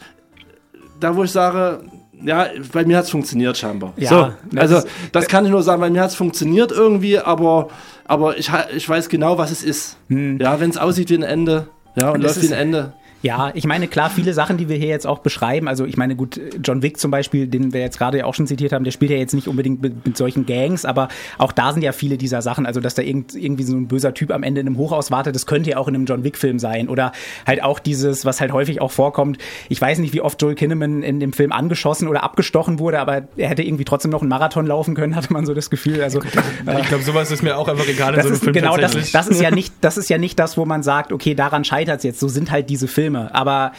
da wo ich sage, ja, bei mir hat es funktioniert scheinbar. Ja, so, das also das kann ich nur sagen, bei mir hat es funktioniert irgendwie, aber, aber ich, ich weiß genau, was es ist. Ja, wenn es aussieht wie ein Ende, ja, und Hm. Das läuft wie ein Ende. Ja, ich meine, klar, viele Sachen, die wir hier jetzt auch beschreiben, also ich meine, gut, John Wick zum Beispiel, den wir jetzt gerade ja auch schon zitiert haben, der spielt ja jetzt nicht unbedingt mit, mit solchen Gangs, aber auch da sind ja viele dieser Sachen, also dass da irgend, irgendwie so ein böser Typ am Ende in einem Hochhaus wartet, das könnte ja auch in einem John Wick-Film sein. Oder halt auch dieses, was halt häufig auch vorkommt, ich weiß nicht, wie oft Joel Kinnaman in dem Film angeschossen oder abgestochen wurde, aber er hätte irgendwie trotzdem noch einen Marathon laufen können, hatte man so das Gefühl. Also Ich glaube, sowas ist mir auch einfach egal in so einem ist Film genau das, das ist ja nicht das ist ja nicht das wo man sagt okay daran scheitert es jetzt. So sind halt diese Filme aber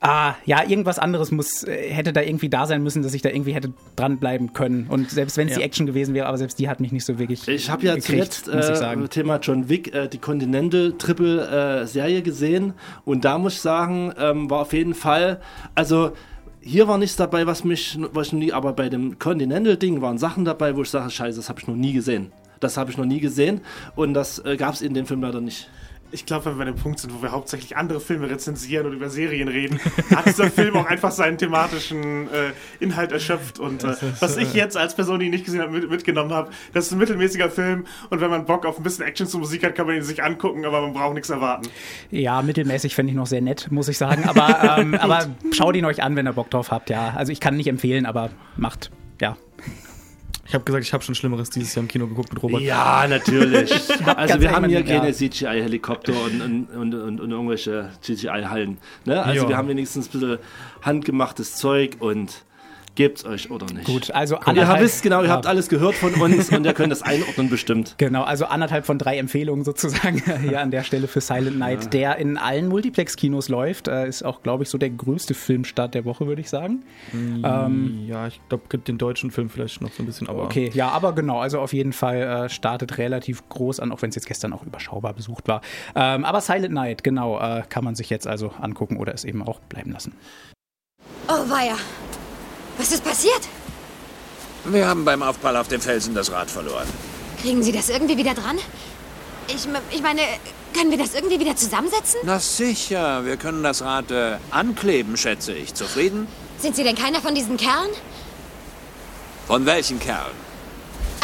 ah, ja irgendwas anderes muss äh, hätte da irgendwie da sein müssen dass ich da irgendwie hätte dranbleiben können und selbst wenn es Ja. die Action gewesen wäre aber selbst die hat mich nicht so wirklich Ich habe ja gekriegt, zuletzt äh, Thema John Wick äh, die Continental Triple äh, Serie gesehen und da muss ich sagen, ähm, war auf jeden Fall, also hier war nichts dabei, was mich, was ich noch nie, aber bei dem Continental Ding waren Sachen dabei, wo ich sage, scheiße, das habe ich noch nie gesehen. Das habe ich noch nie gesehen und das äh, gab es in dem Film leider nicht. Ich glaube, wenn wir an dem Punkt sind, wo wir hauptsächlich andere Filme rezensieren und über Serien reden, hat dieser Film auch einfach seinen thematischen äh, Inhalt erschöpft. Und äh, was ich jetzt als Person, die ihn nicht gesehen habe, mit, mitgenommen habe, das ist ein mittelmäßiger Film. Und wenn man Bock auf ein bisschen Action zur Musik hat, kann man ihn sich angucken, aber man braucht nichts erwarten. ja mittelmäßig fände ich noch sehr nett muss ich sagen aber ähm, aber schaut ihn euch an wenn ihr Bock drauf habt ja also ich kann nicht empfehlen aber macht Ich habe gesagt, ich habe schon Schlimmeres dieses Jahr im Kino geguckt mit Robert. Ja, natürlich. also wir haben hier ja. keine CGI-Helikopter und, und, und, und, und irgendwelche CGI-Hallen. Ne? Also Ja. wir haben wenigstens ein bisschen handgemachtes Zeug und Gebt's euch oder nicht? Gut, also ihr anderthalb- wisst genau, ihr ja. habt alles gehört von uns und ihr könnt das einordnen bestimmt. Genau, also anderthalb von drei Empfehlungen sozusagen hier an der Stelle für Silent Night, der in allen Multiplex-Kinos läuft. Äh, ist auch, glaube ich, so der größte Filmstart der Woche, würde ich sagen. Ähm, ja, ich glaube, gibt den deutschen Film vielleicht noch so ein bisschen, aber. Okay, ja, aber genau, also auf jeden Fall äh, startet relativ groß an, auch wenn es jetzt gestern auch überschaubar besucht war. Ähm, aber Silent Night, genau, äh, kann man sich jetzt also angucken oder es eben auch bleiben lassen. Oh, weia. Was ist passiert? Wir haben beim Aufprall auf dem Felsen das Rad verloren. Kriegen Sie das irgendwie wieder dran? Ich, ich meine, können wir das irgendwie wieder zusammensetzen? Na sicher, wir können das Rad äh, ankleben, schätze ich. Zufrieden? Sind Sie denn keiner von diesen Kerlen? Von welchen Kerlen?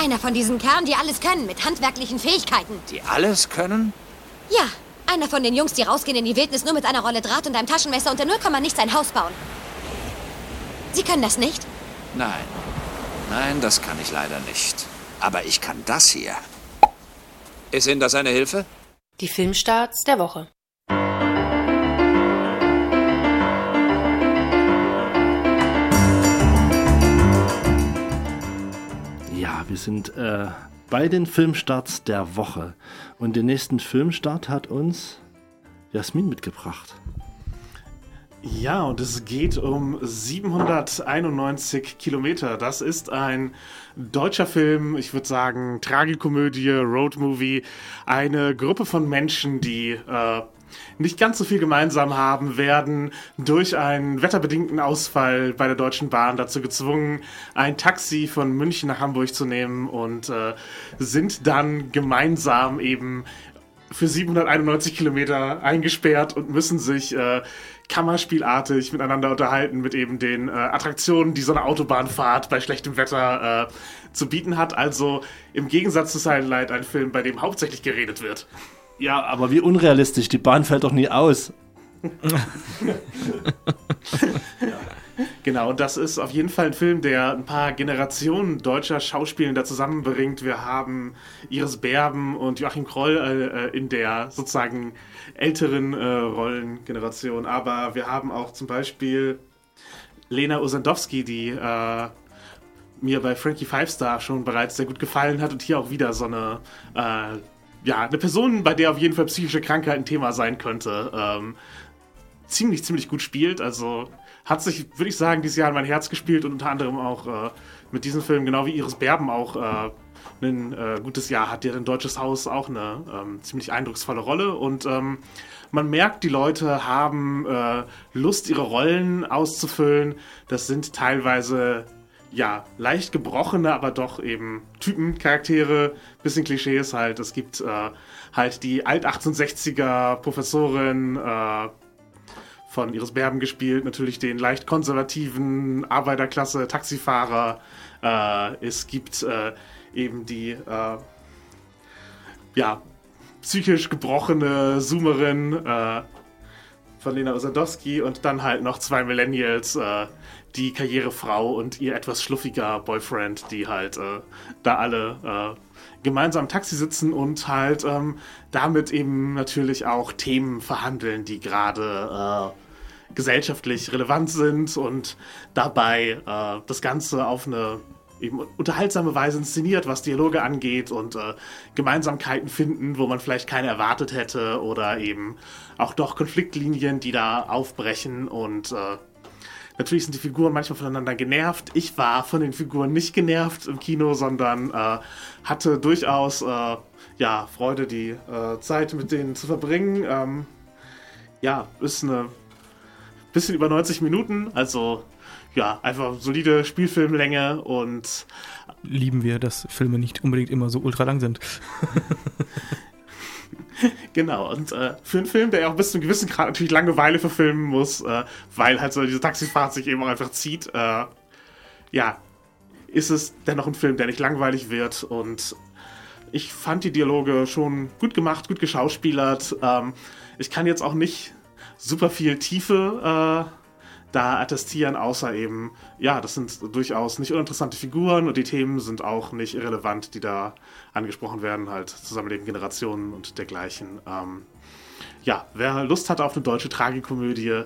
Einer von diesen Kerlen, die alles können, mit handwerklichen Fähigkeiten. Die alles können? Ja, einer von den Jungs, die rausgehen in die Wildnis nur mit einer Rolle Draht und einem Taschenmesser und der 0, nichts ein Haus bauen. Sie können das nicht? Nein. Nein, das kann ich leider nicht. Aber ich kann das hier. Ist Ihnen das eine Hilfe? Die Filmstarts der Woche. Ja, wir sind äh, bei den Filmstarts der Woche. Und den nächsten Filmstart hat uns Jasmin mitgebracht. Ja, und es geht um 791 Kilometer. Das ist ein deutscher Film, ich würde sagen Tragikomödie, Roadmovie. Eine Gruppe von Menschen, die äh, nicht ganz so viel gemeinsam haben, werden durch einen wetterbedingten Ausfall bei der Deutschen Bahn dazu gezwungen, ein Taxi von München nach Hamburg zu nehmen und äh, sind dann gemeinsam eben für 791 Kilometer eingesperrt und müssen sich äh, kammerspielartig miteinander unterhalten mit eben den äh, Attraktionen, die so eine Autobahnfahrt bei schlechtem Wetter äh, zu bieten hat. Also im Gegensatz zu Silent Night ein Film, bei dem hauptsächlich geredet wird. Ja, aber wie unrealistisch, die Bahn fällt doch nie aus. Genau, das ist auf jeden Fall ein Film, der ein paar Generationen deutscher Schauspielender zusammenbringt. Wir haben Iris Berben und Joachim Kroll äh, äh, in der sozusagen älteren äh, Rollengeneration. Aber wir haben auch zum Beispiel Lena Osandowski, die äh, mir bei Frankie Five Star schon bereits sehr gut gefallen hat und hier auch wieder so eine, äh, ja, eine Person, bei der auf jeden Fall psychische Krankheit ein Thema sein könnte. Ähm, ziemlich, ziemlich gut spielt. Also hat sich, würde ich sagen, dieses Jahr in mein Herz gespielt und unter anderem auch äh, mit diesem Film, genau wie Iris Berben auch äh, ein äh, gutes Jahr hat, deren Deutsches Haus auch eine ähm, ziemlich eindrucksvolle Rolle. Und ähm, man merkt, die Leute haben äh, Lust, ihre Rollen auszufüllen. Das sind teilweise ja, leicht gebrochene, aber doch eben Typencharaktere, bisschen Klischees halt. Es gibt äh, halt die Alt-1860er Professorin, äh, von Iris Berben gespielt, natürlich den leicht konservativen Arbeiterklasse Taxifahrer. Äh, es gibt äh, eben die äh, ja, psychisch gebrochene Zoomerin äh, von Lena Osadowski und dann halt noch zwei Millennials, äh, die Karrierefrau und ihr etwas schluffiger Boyfriend, die halt äh, da alle gemeinsam im Taxi sitzen und halt ähm, damit eben natürlich auch Themen verhandeln, die gerade äh, gesellschaftlich relevant sind und dabei äh, das Ganze auf eine eben unterhaltsame Weise inszeniert, was Dialoge angeht und äh, Gemeinsamkeiten finden, wo man vielleicht keine erwartet hätte oder eben auch doch Konfliktlinien, die da aufbrechen und äh, Natürlich sind die Figuren manchmal voneinander genervt. Ich war von den Figuren nicht genervt im Kino, sondern äh, hatte durchaus äh, ja, Freude, die äh, Zeit mit denen zu verbringen. Ähm, ja, ist eine bisschen über 90 Minuten, also ja, einfach solide Spielfilmlänge und Lieben wir, dass Filme nicht unbedingt immer so ultra lang sind. Genau, und äh, für einen Film, der ja auch bis zu einem gewissen Grad natürlich Langeweile verfilmen muss, äh, weil halt so diese Taxifahrt sich eben auch einfach zieht, äh, ja, ist es dennoch ein Film, der nicht langweilig wird und ich fand die Dialoge schon gut gemacht, gut geschauspielert. Ähm, ich kann jetzt auch nicht super viel Tiefe äh, da attestieren, außer eben, ja, das sind durchaus nicht uninteressante Figuren und die Themen sind auch nicht irrelevant, die da angesprochen werden, halt Zusammenleben Generationen und dergleichen. Ähm, ja, wer Lust hat auf eine deutsche Tragikomödie,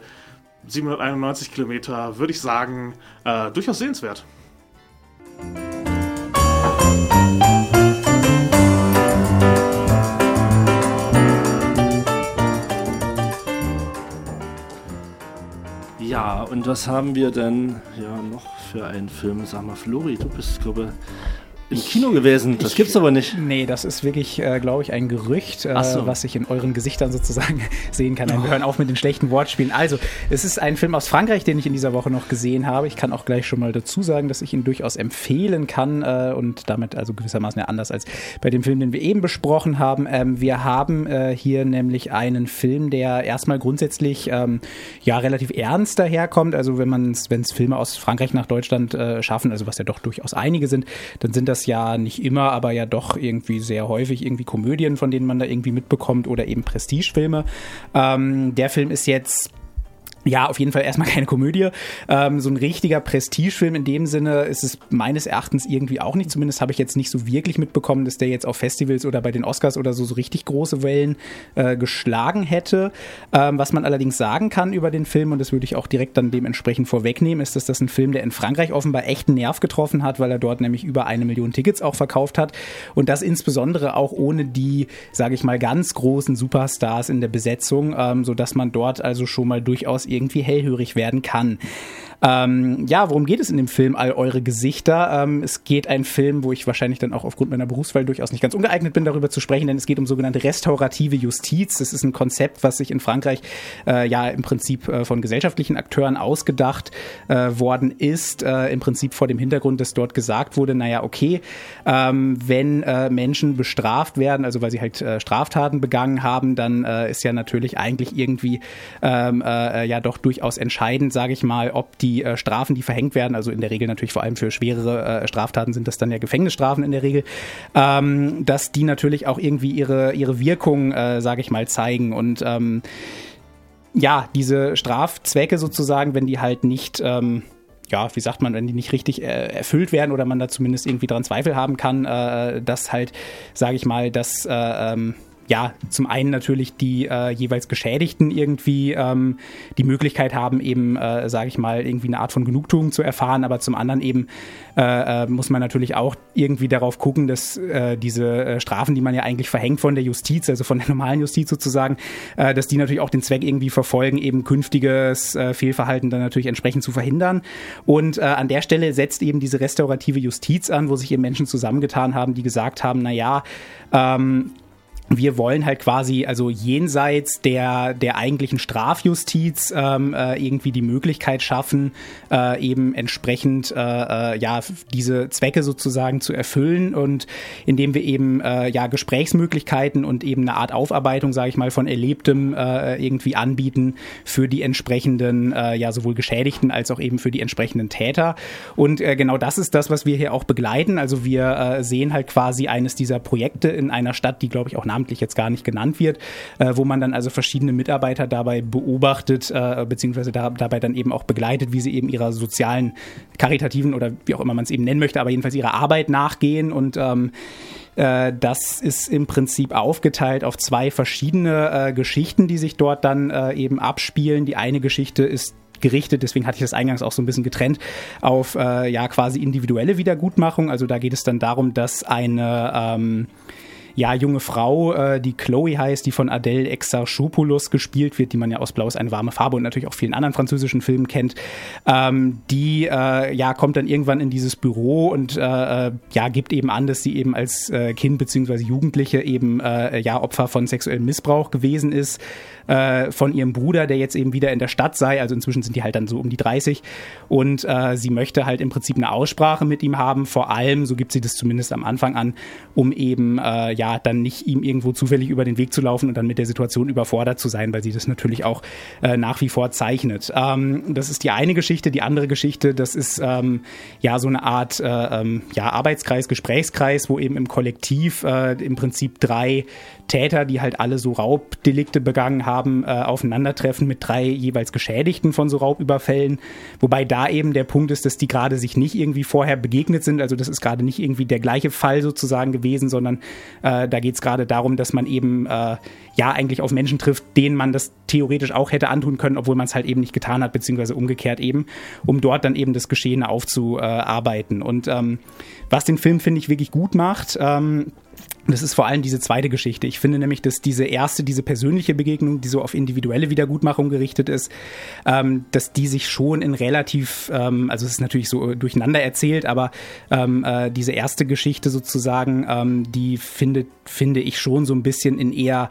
791 Kilometer, würde ich sagen, äh, durchaus sehenswert. Ja, und was haben wir denn ja noch für einen Film? Sag mal, Flori, du bist, glaube im Kino gewesen. Das ich, gibt's aber nicht. Nee, das ist wirklich, äh, glaube ich, ein Gerücht, äh, so. was ich in euren Gesichtern sozusagen sehen kann. Nein, wir hören auf mit den schlechten Wortspielen. Also, es ist ein Film aus Frankreich, den ich in dieser Woche noch gesehen habe. Ich kann auch gleich schon mal dazu sagen, dass ich ihn durchaus empfehlen kann äh, und damit also gewissermaßen ja anders als bei dem Film, den wir eben besprochen haben. Ähm, wir haben äh, hier nämlich einen Film, der erstmal grundsätzlich ähm, ja relativ ernst daherkommt. Also, wenn man wenn es Filme aus Frankreich nach Deutschland äh, schaffen, also was ja doch durchaus einige sind, dann sind das ja nicht immer, aber ja doch irgendwie sehr häufig irgendwie Komödien, von denen man da irgendwie mitbekommt oder eben Prestigefilme. Ähm, der Film ist jetzt ja, auf jeden Fall erstmal keine Komödie. Ähm, so ein richtiger Prestigefilm in dem Sinne ist es meines Erachtens irgendwie auch nicht. Zumindest habe ich jetzt nicht so wirklich mitbekommen, dass der jetzt auf Festivals oder bei den Oscars oder so so richtig große Wellen äh, geschlagen hätte. Ähm, was man allerdings sagen kann über den Film, und das würde ich auch direkt dann dementsprechend vorwegnehmen, ist, dass das ein Film, der in Frankreich offenbar echten Nerv getroffen hat, weil er dort nämlich über eine Million Tickets auch verkauft hat. Und das insbesondere auch ohne die, sage ich mal, ganz großen Superstars in der Besetzung, ähm, sodass man dort also schon mal durchaus irgendwie hellhörig werden kann. Ähm, ja, worum geht es in dem Film All eure Gesichter? Ähm, es geht ein Film, wo ich wahrscheinlich dann auch aufgrund meiner Berufswahl durchaus nicht ganz ungeeignet bin, darüber zu sprechen, denn es geht um sogenannte restaurative Justiz. Das ist ein Konzept, was sich in Frankreich äh, ja im Prinzip äh, von gesellschaftlichen Akteuren ausgedacht äh, worden ist. Äh, Im Prinzip vor dem Hintergrund, dass dort gesagt wurde, naja, okay, ähm, wenn äh, Menschen bestraft werden, also weil sie halt äh, Straftaten begangen haben, dann ist ja natürlich eigentlich irgendwie ähm, ja doch durchaus entscheidend, sage ich mal, ob die die äh, Strafen, die verhängt werden, also in der Regel natürlich vor allem für schwerere äh, Straftaten sind das dann ja Gefängnisstrafen in der Regel, ähm, dass die natürlich auch irgendwie ihre, ihre Wirkung, äh, sage ich mal, zeigen. Und ähm, ja, diese Strafzwecke sozusagen, wenn die halt nicht ähm, ja, wie sagt man, wenn die nicht richtig äh, erfüllt werden oder man da zumindest irgendwie dran Zweifel haben kann, äh, dass halt, sage ich mal, dass äh, ähm, ja, zum einen natürlich die äh, jeweils Geschädigten irgendwie ähm, die Möglichkeit haben, eben, äh, sage ich mal, irgendwie eine Art von Genugtuung zu erfahren, aber zum anderen eben äh, äh, muss man natürlich auch irgendwie darauf gucken, dass äh, diese äh, Strafen, die man ja eigentlich verhängt von der Justiz, also von der normalen Justiz sozusagen, dass die natürlich auch den Zweck irgendwie verfolgen, eben künftiges Fehlverhalten dann natürlich entsprechend zu verhindern. Und an der Stelle setzt eben diese restaurative Justiz an, wo sich eben Menschen zusammengetan haben, die gesagt haben, na ja, ähm, wir wollen halt quasi also jenseits der der eigentlichen Strafjustiz ähm, äh, irgendwie die Möglichkeit schaffen, äh, eben entsprechend äh, äh, ja diese Zwecke sozusagen zu erfüllen und indem wir eben äh, ja Gesprächsmöglichkeiten und eben eine Art Aufarbeitung, sage ich mal, von Erlebtem äh, irgendwie anbieten für die entsprechenden ja sowohl Geschädigten als auch eben für die entsprechenden Täter und genau das ist das, was wir hier auch begleiten. Also wir sehen halt quasi eines dieser Projekte in einer Stadt, die glaube ich auch namentlich jetzt gar nicht genannt wird, äh, wo man dann also verschiedene Mitarbeiter dabei beobachtet, äh, beziehungsweise da, dabei dann eben auch begleitet, wie sie eben ihrer sozialen, karitativen oder wie auch immer man es eben nennen möchte, aber jedenfalls ihrer Arbeit nachgehen und ähm, äh, das ist im Prinzip aufgeteilt auf zwei verschiedene äh, Geschichten, die sich dort dann äh, eben abspielen. Die eine Geschichte ist gerichtet, deswegen hatte ich das eingangs auch so ein bisschen getrennt, auf äh, ja quasi individuelle Wiedergutmachung. Also da geht es dann darum, dass eine ähm, ja, junge Frau, äh, die Chloe heißt, die von Adele Exarchopoulos gespielt wird, die man ja aus Blau ist eine warme Farbe und natürlich auch vielen anderen französischen Filmen kennt. Ähm, die äh, ja kommt dann irgendwann in dieses Büro und äh, äh ja gibt eben an, dass sie eben als äh, Kind beziehungsweise Jugendliche eben ja Opfer von sexuellem Missbrauch gewesen ist von ihrem Bruder, der jetzt eben wieder in der Stadt sei. Also inzwischen sind die halt dann so um die 30. Und sie möchte halt im Prinzip eine Aussprache mit ihm haben, vor allem, so gibt sie das zumindest am Anfang an, um eben äh, ja dann nicht ihm irgendwo zufällig über den Weg zu laufen und dann mit der Situation überfordert zu sein, weil sie das natürlich auch äh, nach wie vor zeichnet. Ähm, das ist die eine Geschichte. Die andere Geschichte, das ist ähm, ja so eine Art äh, ähm, ja, Arbeitskreis, Gesprächskreis, wo eben im Kollektiv äh, im Prinzip drei Täter, die halt alle so Raubdelikte begangen haben, äh, aufeinandertreffen mit drei jeweils Geschädigten von so Raubüberfällen. Wobei da eben der Punkt ist, dass die gerade sich nicht irgendwie vorher begegnet sind. Also das ist gerade nicht irgendwie der gleiche Fall sozusagen gewesen, sondern äh, Äh, da geht es gerade darum, dass man eben äh, ja eigentlich auf Menschen trifft, denen man das theoretisch auch hätte antun können, obwohl man es halt eben nicht getan hat, beziehungsweise umgekehrt eben, um dort dann eben das Geschehene aufzuarbeiten. Und ähm, was den Film, finde ich, wirklich gut macht, ähm, das ist vor allem diese zweite Geschichte. Ich finde nämlich, dass diese erste, diese persönliche Begegnung, die so auf individuelle Wiedergutmachung gerichtet ist, ähm, dass die sich schon in relativ, ähm, also es ist natürlich so durcheinander erzählt, aber ähm, äh, diese erste Geschichte sozusagen, ähm, die findet, finde ich schon so ein bisschen in eher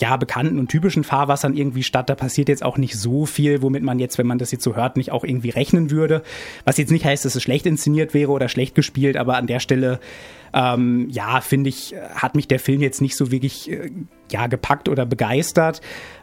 ja, bekannten und typischen Fahrwassern irgendwie statt. Da passiert jetzt auch nicht so viel, womit man jetzt, wenn man das jetzt so hört, nicht auch irgendwie rechnen würde. Was jetzt nicht heißt, dass es schlecht inszeniert wäre oder schlecht gespielt, aber an der Stelle ähm, ja, finde ich, hat mich der Film jetzt nicht so wirklich äh, ja, gepackt oder begeistert.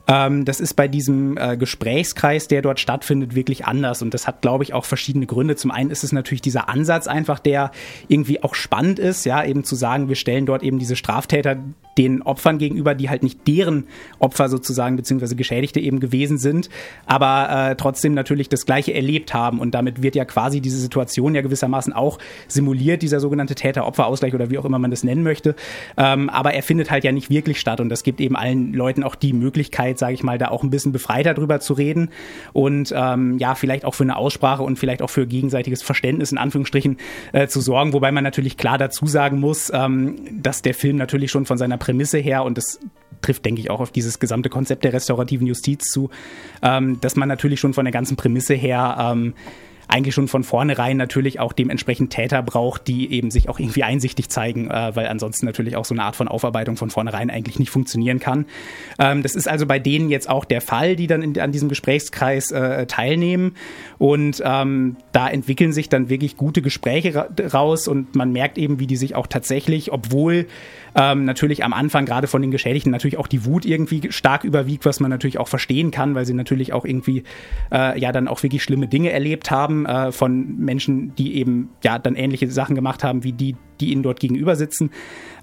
Ähm, das ist bei diesem äh, Gesprächskreis, der dort stattfindet, wirklich anders. Und das hat, glaube ich, auch verschiedene Gründe. Zum einen ist es natürlich dieser Ansatz einfach, der irgendwie auch spannend ist, ja, eben zu sagen, wir stellen dort eben diese Straftäter den Opfern gegenüber, die halt nicht deren Opfer sozusagen, beziehungsweise Geschädigte eben gewesen sind, aber äh, trotzdem natürlich das Gleiche erlebt haben. Und damit wird ja quasi diese Situation ja gewissermaßen auch simuliert, dieser sogenannte Täter-Opfer-Ausgleich oder wie auch immer man das nennen möchte. Ähm, aber er findet halt ja nicht wirklich statt. Und das gibt eben allen Leuten auch die Möglichkeit, sage ich mal, da auch ein bisschen befreiter drüber zu reden und ähm, ja, vielleicht auch für eine Aussprache und vielleicht auch für gegenseitiges Verständnis in Anführungsstrichen äh, zu sorgen, wobei man natürlich klar dazu sagen muss, ähm, dass der Film natürlich schon von seiner Prämisse her und das trifft, denke ich, auch auf dieses gesamte Konzept der restaurativen Justiz zu, ähm, dass man natürlich schon von der ganzen Prämisse her ähm, eigentlich schon von vornherein natürlich auch dementsprechend Täter braucht, die eben sich auch irgendwie einsichtig zeigen, äh, weil ansonsten natürlich auch so eine Art von Aufarbeitung von vornherein eigentlich nicht funktionieren kann. Ähm, das ist also bei denen jetzt auch der Fall, die dann in, an diesem Gesprächskreis äh, teilnehmen. Und ähm, da entwickeln sich dann wirklich gute Gespräche ra raus und man merkt eben, wie die sich auch tatsächlich, obwohl ähm, natürlich am Anfang gerade von den Geschädigten natürlich auch die Wut irgendwie stark überwiegt, was man natürlich auch verstehen kann, weil sie natürlich auch irgendwie äh, ja dann auch wirklich schlimme Dinge erlebt haben äh, von Menschen, die eben ja dann ähnliche Sachen gemacht haben wie die, die ihnen dort gegenüber sitzen.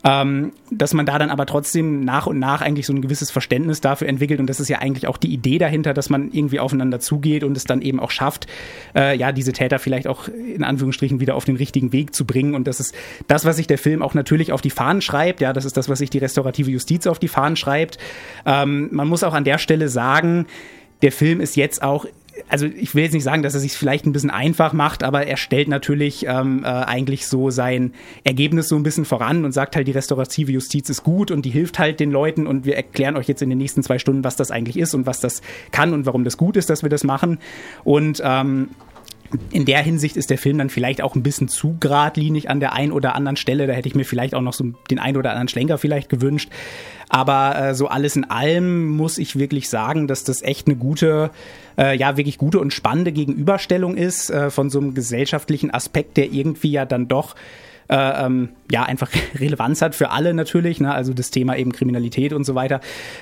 Ähm, dass man da dann aber trotzdem nach und nach eigentlich so ein gewisses Verständnis dafür entwickelt und das ist ja eigentlich auch die Idee dahinter, dass man irgendwie aufeinander zugeht und es dann eben auch schafft, äh, ja, diese Täter vielleicht auch in Anführungsstrichen wieder auf den richtigen Weg zu bringen und das ist das, was sich der Film auch natürlich auf die Fahnen schreibt, ja, das ist das, was sich die restaurative Justiz auf die Fahnen schreibt. Ähm, man muss auch an der Stelle sagen, der Film ist jetzt auch also ich will jetzt nicht sagen, dass er sich vielleicht ein bisschen einfach macht, aber er stellt natürlich ähm, äh, eigentlich so sein Ergebnis so ein bisschen voran und sagt halt, die restaurative Justiz ist gut und die hilft halt den Leuten und wir erklären euch jetzt in den nächsten zwei Stunden, was das eigentlich ist und was das kann und warum das gut ist, dass wir das machen. Und ähm, in der Hinsicht ist der Film dann vielleicht auch ein bisschen zu geradlinig an der einen oder anderen Stelle. Da hätte ich mir vielleicht auch noch so den einen oder anderen Schlenker vielleicht gewünscht. Aber äh, so alles in allem muss ich wirklich sagen, dass das echt eine gute, äh, ja, wirklich gute und spannende Gegenüberstellung ist äh, von so einem gesellschaftlichen Aspekt, der irgendwie ja dann doch äh, ähm, ja einfach Relevanz hat für alle natürlich, ne? also das Thema eben Kriminalität und so weiter.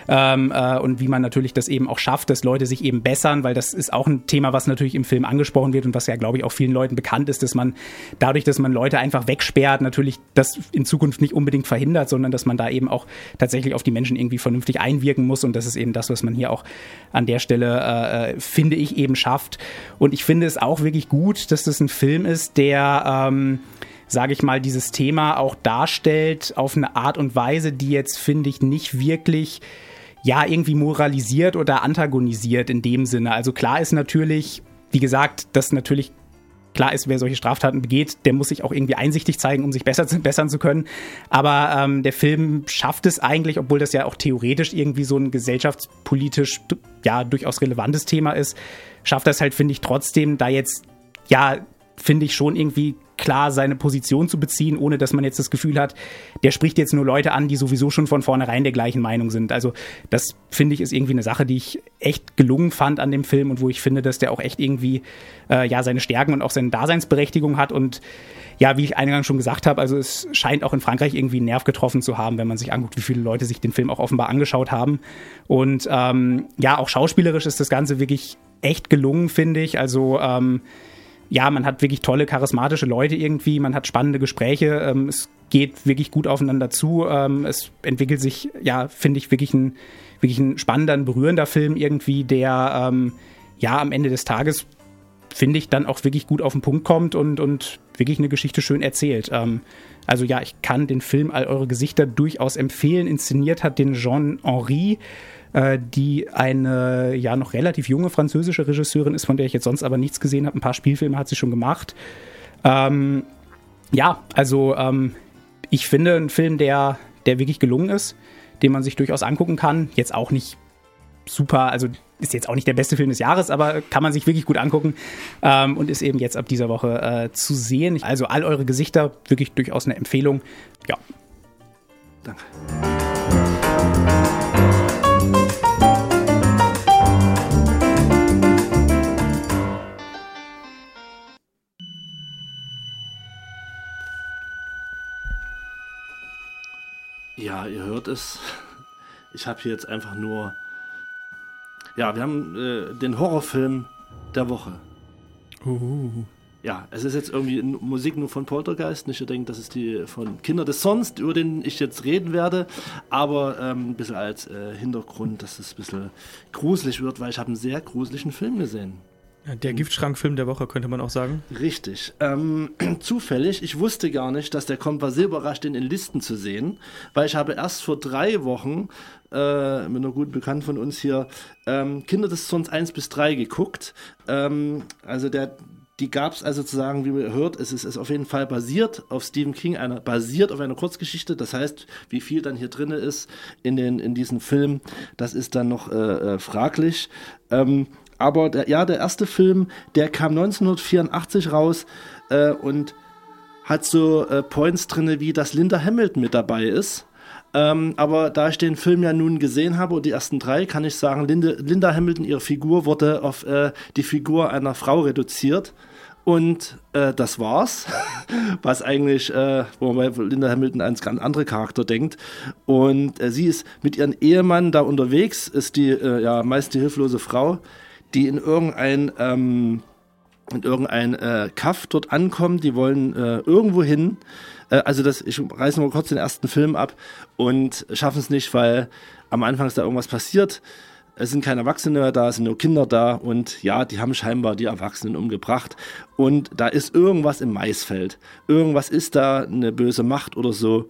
Ähm, äh, und wie man natürlich das eben auch schafft, dass Leute sich eben bessern, weil das ist auch ein Thema, was natürlich im Film angesprochen wird und was ja glaube ich auch vielen Leuten bekannt ist, dass man dadurch, dass man Leute einfach wegsperrt, natürlich das in Zukunft nicht unbedingt verhindert, sondern dass man da eben auch tatsächlich auf die Menschen irgendwie vernünftig einwirken muss. Und das ist eben das, was man hier auch an der Stelle äh, äh finde ich eben schafft. Und ich finde es auch wirklich gut, dass das ein Film ist, der ähm, sage ich mal, dieses Thema auch darstellt auf eine Art und Weise, die jetzt, finde ich, nicht wirklich ja, irgendwie moralisiert oder antagonisiert in dem Sinne. Also klar ist natürlich, wie gesagt, dass natürlich klar ist, wer solche Straftaten begeht, der muss sich auch irgendwie einsichtig zeigen, um sich besser zu, bessern zu können. Aber ähm, der Film schafft es eigentlich, obwohl das ja auch theoretisch irgendwie so ein gesellschaftspolitisch ja durchaus relevantes Thema ist, schafft das halt, finde ich, trotzdem, da jetzt ja finde ich schon irgendwie klar seine Position zu beziehen, ohne dass man jetzt das Gefühl hat, der spricht jetzt nur Leute an, die sowieso schon von vornherein der gleichen Meinung sind. Also das finde ich ist irgendwie eine Sache, die ich echt gelungen fand an dem Film und wo ich finde, dass der auch echt irgendwie äh, ja seine Stärken und auch seine Daseinsberechtigung hat und ja, wie ich eingangs schon gesagt habe, also es scheint auch in Frankreich irgendwie einen Nerv getroffen zu haben, wenn man sich anguckt, wie viele Leute sich den Film auch offenbar angeschaut haben. Und ähm, ja, auch schauspielerisch ist das Ganze wirklich echt gelungen, finde ich. Also ähm, ja, man hat wirklich tolle, charismatische Leute irgendwie, man hat spannende Gespräche, ähm, es geht wirklich gut aufeinander zu, ähm, es entwickelt sich, ja, finde ich, wirklich ein, wirklich ein spannender, ein berührender Film irgendwie, der, ähm, ja, am Ende des Tages finde ich, dann auch wirklich gut auf den Punkt kommt und, und wirklich eine Geschichte schön erzählt. Ähm, also ja, ich kann den Film All eure Gesichter durchaus empfehlen. Inszeniert hat den Jean Henri, äh, die eine ja noch relativ junge französische Regisseurin ist, von der ich jetzt sonst aber nichts gesehen habe. Ein paar Spielfilme hat sie schon gemacht. Ähm, ja, also ähm, ich finde einen Film, der, der wirklich gelungen ist, den man sich durchaus angucken kann. Jetzt auch nicht super, also ist jetzt auch nicht der beste Film des Jahres, aber kann man sich wirklich gut angucken ähm, und ist eben jetzt ab dieser Woche äh, zu sehen. Also all eure Gesichter, wirklich durchaus eine Empfehlung. Ja. Danke. Ja, ihr hört es. Ich habe hier jetzt einfach nur. Ja, wir haben äh, den Horrorfilm der Woche. Uh. Ja, es ist jetzt irgendwie Musik nur von Poltergeist. Nicht denkt, das ist die von Kinder des Sonst, über den ich jetzt reden werde. Aber ähm, ein bisschen als äh, Hintergrund, dass es ein bisschen gruselig wird, weil ich habe einen sehr gruseligen Film gesehen. Der Giftschrankfilm der Woche, könnte man auch sagen. Richtig. Ähm, zufällig, ich wusste gar nicht, dass der kommt, war sehr überrascht, den in Listen zu sehen, weil ich habe erst vor drei Wochen äh, mit einer guten Bekannten von uns hier ähm, Kinder des Sons 1 bis 3 geguckt. Ähm, also der, die gab es also sozusagen, wie man hört, es ist, ist auf jeden Fall basiert auf Stephen King, einer, basiert auf einer Kurzgeschichte. Das heißt, wie viel dann hier drin ist in, den, in diesem Film, das ist dann noch äh, äh, fraglich. Ähm, aber der, ja, der erste Film, der kam 1984 raus äh, und hat so äh, Points drin, wie dass Linda Hamilton mit dabei ist. Ähm, aber da ich den Film ja nun gesehen habe und die ersten drei, kann ich sagen, Linde, Linda Hamilton, ihre Figur wurde auf äh, die Figur einer Frau reduziert. Und äh, das war's, was eigentlich, äh, wo man bei Linda Hamilton an ganz andere Charakter denkt. Und äh, sie ist mit ihrem Ehemann da unterwegs, ist die äh, ja meist die hilflose Frau, die in irgendein ähm, in irgendein äh, Kaff dort ankommen, die wollen äh, irgendwo hin. Also das, ich reiße mal kurz den ersten Film ab und schaffen es nicht, weil am Anfang ist da irgendwas passiert. Es sind keine Erwachsene da, es sind nur Kinder da und ja, die haben scheinbar die Erwachsenen umgebracht. Und da ist irgendwas im Maisfeld. Irgendwas ist da, eine böse Macht oder so.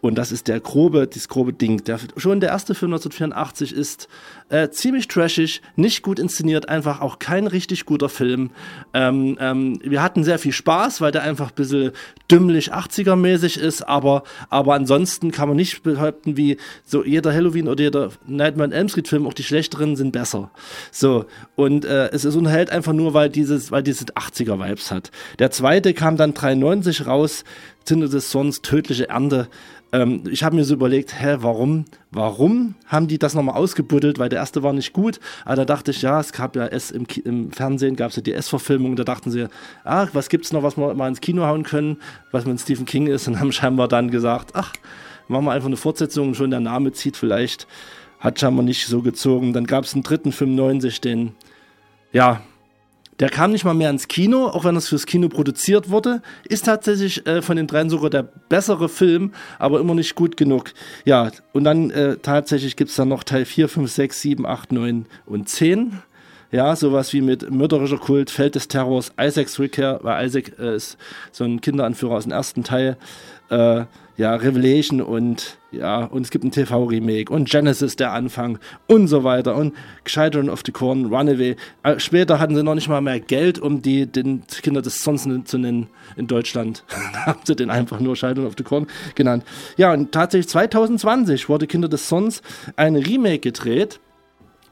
Und das ist der grobe, das grobe Ding. Der, schon der erste Film 1984 ist äh, ziemlich trashig, nicht gut inszeniert, einfach auch kein richtig guter Film. Ähm, ähm, wir hatten sehr viel Spaß, weil der einfach ein bisschen dümmlich 80er-mäßig ist, aber, aber ansonsten kann man nicht behaupten, wie so jeder Halloween oder jeder Nightmare on Elm Street Film, auch die schlechteren sind besser. So, und äh, es ist unterhält einfach nur, weil dieses, weil diese 80er-Vibes hat. Der zweite kam dann 93 raus, des Sons, tödliche Ernte ähm, ich habe mir so überlegt, hä, warum, warum haben die das nochmal ausgebuddelt, weil der erste war nicht gut, aber da dachte ich, ja, es gab ja es im, im Fernsehen, gab es ja die S-Verfilmung, da dachten sie, ach, was gibt's noch, was wir mal ins Kino hauen können, was mit Stephen King ist? Und haben scheinbar dann gesagt, ach, machen wir einfach eine Fortsetzung. Und schon der Name zieht vielleicht, hat scheinbar nicht so gezogen. Dann gab es einen dritten 95, den, ja, der kam nicht mal mehr ins Kino, auch wenn es fürs Kino produziert wurde. Ist tatsächlich äh, von den dreien sogar der bessere Film, aber immer nicht gut genug. Ja, und dann äh, tatsächlich gibt's dann noch Teil 4, 5, 6, 7, 8, 9 und 10. Ja, sowas wie mit mörderischer Kult, Feld des Terrors, Isaacs Rückkehr, weil Isaac äh, ist so ein Kinderanführer aus dem ersten Teil. Äh, ja, Revelation und ja, und es gibt ein TV-Remake und Genesis der Anfang und so weiter und Children of the Corn, Runaway. Äh, später hatten sie noch nicht mal mehr Geld, um die den Kinder des Sons zu nennen in Deutschland. haben sie den einfach nur Children of the Corn genannt. Ja, und tatsächlich 2020 wurde Kinder des Sons ein Remake gedreht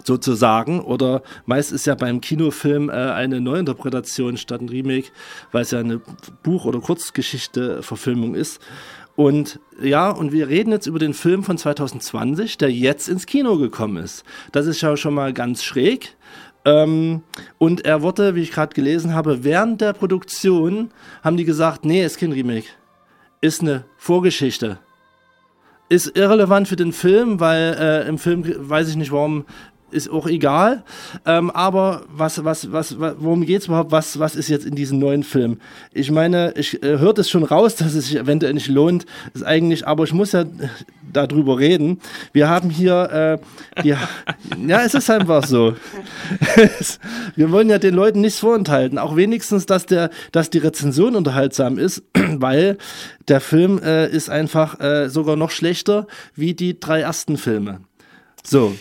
sozusagen. Oder meist ist ja beim Kinofilm äh, eine Neuinterpretation statt ein Remake, weil es ja eine Buch- oder Kurzgeschichte-Verfilmung ist. Und ja, und wir reden jetzt über den Film von 2020, der jetzt ins Kino gekommen ist. Das ist ja schon mal ganz schräg. Ähm, und er wurde, wie ich gerade gelesen habe, während der Produktion haben die gesagt, nee, ist kein Remake. Ist eine Vorgeschichte. Ist irrelevant für den Film, weil äh, im Film weiß ich nicht, warum ist auch egal. Ähm, aber was, was, was, worum geht's überhaupt? Was, was ist jetzt in diesem neuen Film? Ich meine, ich äh, hört es schon raus, dass es sich eventuell nicht lohnt. Ist eigentlich, aber ich muss ja darüber reden. Wir haben hier, äh, die, ja, es ist einfach so. wir wollen ja den Leuten nichts vorenthalten, auch wenigstens, dass der, dass die Rezension unterhaltsam ist, weil der Film äh, ist einfach äh, sogar noch schlechter wie die drei ersten Filme. So.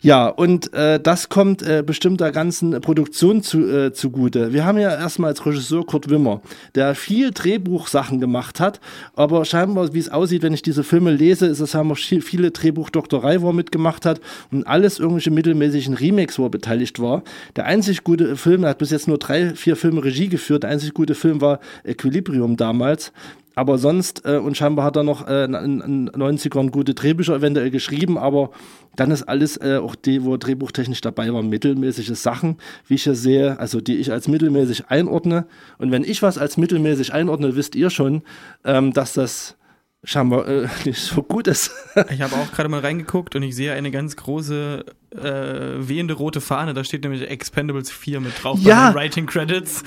Ja, und äh, das kommt äh, bestimmt der ganzen Produktion zu, äh, zugute. Wir haben ja erstmal als Regisseur Kurt Wimmer, der viel Drehbuchsachen gemacht hat, aber scheinbar, wie es aussieht, wenn ich diese Filme lese, ist es haben auch viele Drehbuchdoktorei, wo er mitgemacht hat und alles irgendwelche mittelmäßigen Remakes, wo er beteiligt war. Der einzig gute Film, er hat bis jetzt nur drei, vier Filme Regie geführt, der einzig gute Film war Equilibrium damals aber sonst, äh, und scheinbar hat er noch äh, in den 90ern gute Drehbücher eventuell geschrieben, aber dann ist alles, äh, auch die, wo drehbuchtechnisch dabei war, mittelmäßige Sachen, wie ich hier sehe, also die ich als mittelmäßig einordne. Und wenn ich was als mittelmäßig einordne, wisst ihr schon, ähm, dass das scheinbar äh, nicht so gut ist. ich habe auch gerade mal reingeguckt und ich sehe eine ganz große äh, wehende rote Fahne. Da steht nämlich Expendables 4 mit drauf ja. bei den Writing Credits.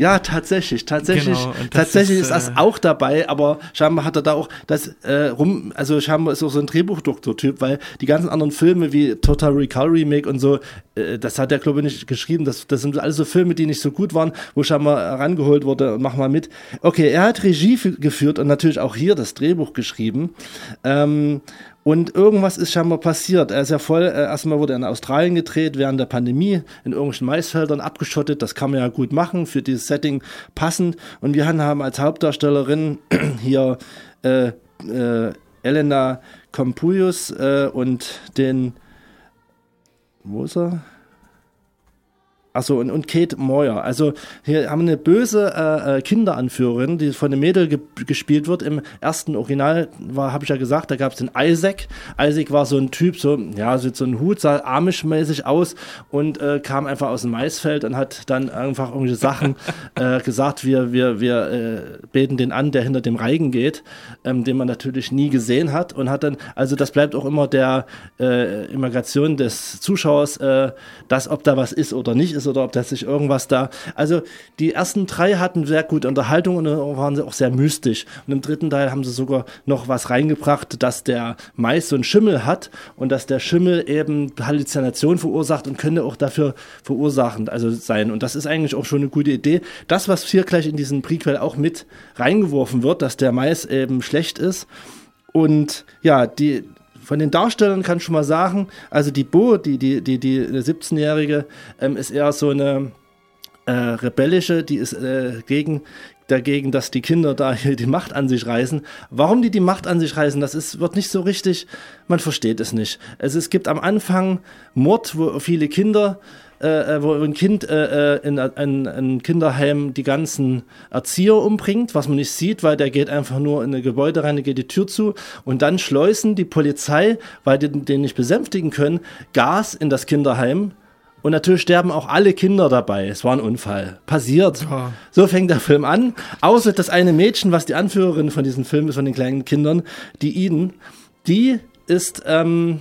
Ja, tatsächlich, tatsächlich, genau, tatsächlich ist, ist das äh, auch dabei, aber scheinbar hat er da auch das äh, rum, also scheinbar ist auch so ein Drehbuchdoktor-Typ, weil die ganzen anderen Filme wie Total Recall Remake und so, äh, das hat er glaube ich nicht geschrieben, das, das sind alles so Filme, die nicht so gut waren, wo scheinbar herangeholt wurde, mach mal mit. Okay, er hat Regie geführt und natürlich auch hier das Drehbuch geschrieben. Ähm, und irgendwas ist scheinbar passiert. Er ist ja voll, äh, erstmal wurde er in Australien gedreht, während der Pandemie, in irgendwelchen Maisfeldern abgeschottet. Das kann man ja gut machen, für dieses Setting passend. Und wir haben als Hauptdarstellerin hier äh, äh, Elena Compuyus äh, und den, wo ist er? Achso, und, und Kate Moyer. Also hier haben wir eine böse äh, äh, Kinderanführerin, die von einem Mädel ge gespielt wird. Im ersten Original war, habe ich ja gesagt, da gab es den Isaac. Isaac war so ein Typ, so, ja, so, so ein Hut, sah amischmäßig aus und äh, kam einfach aus dem Maisfeld und hat dann einfach irgendwelche Sachen äh, gesagt, wir, wir, wir äh, beten den an, der hinter dem Reigen geht, ähm, den man natürlich nie gesehen hat und hat dann, also das bleibt auch immer der äh, Immigration des Zuschauers, äh, dass ob da was ist oder nicht ist oder ob das sich irgendwas da. Also die ersten drei hatten sehr gute Unterhaltung und waren sie auch sehr mystisch. Und im dritten Teil haben sie sogar noch was reingebracht, dass der Mais so einen Schimmel hat und dass der Schimmel eben Halluzinationen verursacht und könnte auch dafür verursachend also sein. Und das ist eigentlich auch schon eine gute Idee. Das, was hier gleich in diesen Prequel auch mit reingeworfen wird, dass der Mais eben schlecht ist. Und ja, die, von den Darstellern kann ich schon mal sagen, also die Bo, die, die, die, die 17-Jährige, ähm, ist eher so eine äh, rebellische, die ist äh, gegen, dagegen, dass die Kinder da hier die Macht an sich reißen. Warum die die Macht an sich reißen, das ist, wird nicht so richtig, man versteht es nicht. Also es gibt am Anfang Mord, wo viele Kinder äh, äh, wo ein Kind äh, äh in ein Kinderheim die ganzen Erzieher umbringt, was man nicht sieht, weil der geht einfach nur in ein Gebäude rein, geht die Tür zu und dann schleusen die Polizei, weil die den nicht besänftigen können, Gas in das Kinderheim. Und natürlich sterben auch alle Kinder dabei. Es war ein Unfall. Passiert. Oh. So fängt der Film an. Außer das eine Mädchen, was die Anführerin von diesem Film ist, von den kleinen Kindern, die Eden, die ist ähm,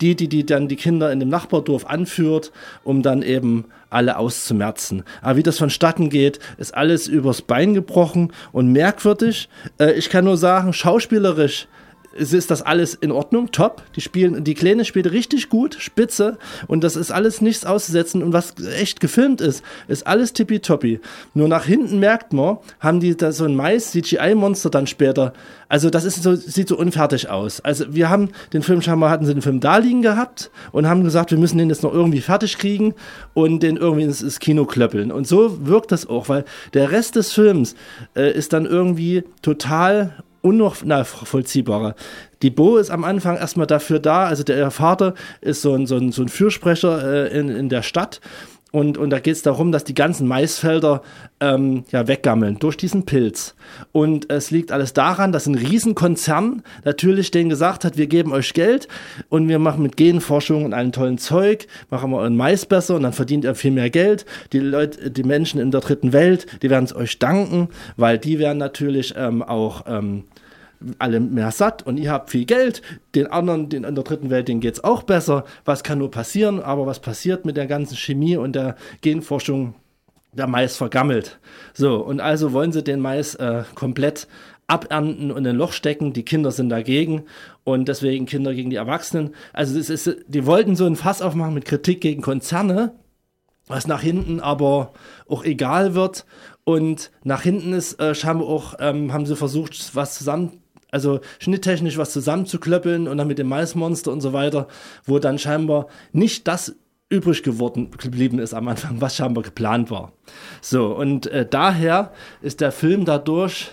die, die, die dann die Kinder in dem Nachbardorf anführt, um dann eben alle auszumerzen. Aber wie das vonstatten geht, ist alles übers Bein gebrochen und merkwürdig. Äh, ich kann nur sagen, schauspielerisch ist das alles in Ordnung, top. Die spielen, die Kleine spielt richtig gut, spitze und das ist alles nichts auszusetzen und was echt gefilmt ist, ist alles tippitoppi. Nur nach hinten merkt man, haben die da so ein Mais-CGI-Monster dann später. Also das ist so, sieht so unfertig aus. Also wir haben den Film scheinbar hatten sie den Film da liegen gehabt und haben gesagt, wir müssen den jetzt noch irgendwie fertig kriegen und den irgendwie ins, ins Kino klöppeln. Und so wirkt das auch, weil der Rest des Films äh, ist dann irgendwie total unnachvollziehbarer. Die Bo ist am Anfang erstmal dafür da, also der Vater ist so ein, so ein, so ein Fürsprecher äh, in, in der Stadt und, und da geht es darum, dass die ganzen Maisfelder ähm, ja, weggammeln durch diesen Pilz. Und es liegt alles daran, dass ein Riesenkonzern natürlich denen gesagt hat, wir geben euch Geld und wir machen mit Genforschung und allem tollen Zeug, machen wir euren Mais besser und dann verdient ihr viel mehr Geld. Die Leute, die Menschen in der dritten Welt, die werden es euch danken, weil die werden natürlich ähm, auch ähm, alle mehr satt und ihr habt viel Geld. Den anderen, den in der dritten Welt, denen es auch besser. Was kann nur passieren? Aber was passiert mit der ganzen Chemie und der Genforschung? Der Mais vergammelt. So, und also wollen sie den Mais äh, komplett abernten und in ein Loch stecken. Die Kinder sind dagegen und deswegen Kinder gegen die Erwachsenen. Also das ist, die wollten so ein Fass aufmachen mit Kritik gegen Konzerne, was nach hinten aber auch egal wird. Und nach hinten ist äh, scheinbar auch, ähm, haben sie versucht, was zusammen, also schnitttechnisch was zusammenzuklöppeln und dann mit dem Maismonster und so weiter, wo dann scheinbar nicht das übrig geworden geblieben ist am Anfang, was scheinbar geplant war. So, und äh, daher ist der Film dadurch,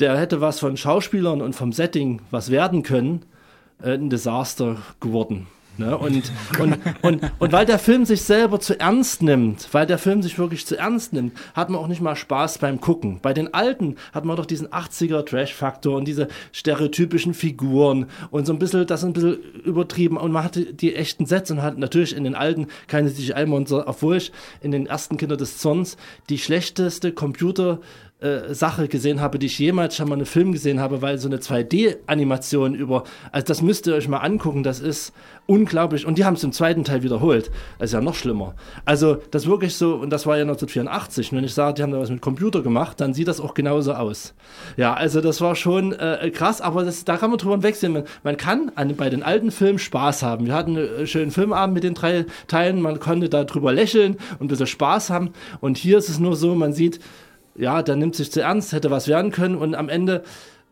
der hätte was von Schauspielern und vom Setting was werden können, äh, ein Desaster geworden. Ne? Und, und, und, und weil der Film sich selber zu ernst nimmt, weil der Film sich wirklich zu ernst nimmt, hat man auch nicht mal Spaß beim Gucken. Bei den alten hat man doch diesen 80er Trash-Faktor und diese stereotypischen Figuren und so ein bisschen, das ist ein bisschen übertrieben und man hatte die echten Sets und hat natürlich in den alten keine CGI-Monster, obwohl ich in den ersten Kinder des Zorns die schlechteste Computer- äh, Sache gesehen habe, die ich jemals schon mal einen Film gesehen habe, weil so eine 2D-Animation über, also das müsst ihr euch mal angucken, das ist unglaublich. Und die haben es im zweiten Teil wiederholt. Das ist ja noch schlimmer. Also das wirklich so, und das war ja 1984. Und wenn ich sage, die haben da was mit Computer gemacht, dann sieht das auch genauso aus. Ja, also das war schon äh, krass, aber das, da kann man drüber wechseln. Man, man kann an, bei den alten Filmen Spaß haben. Wir hatten einen schönen Filmabend mit den drei Teilen, man konnte da drüber lächeln und ein bisschen Spaß haben. Und hier ist es nur so, man sieht, ja, der nimmt sich zu ernst, hätte was werden können und am Ende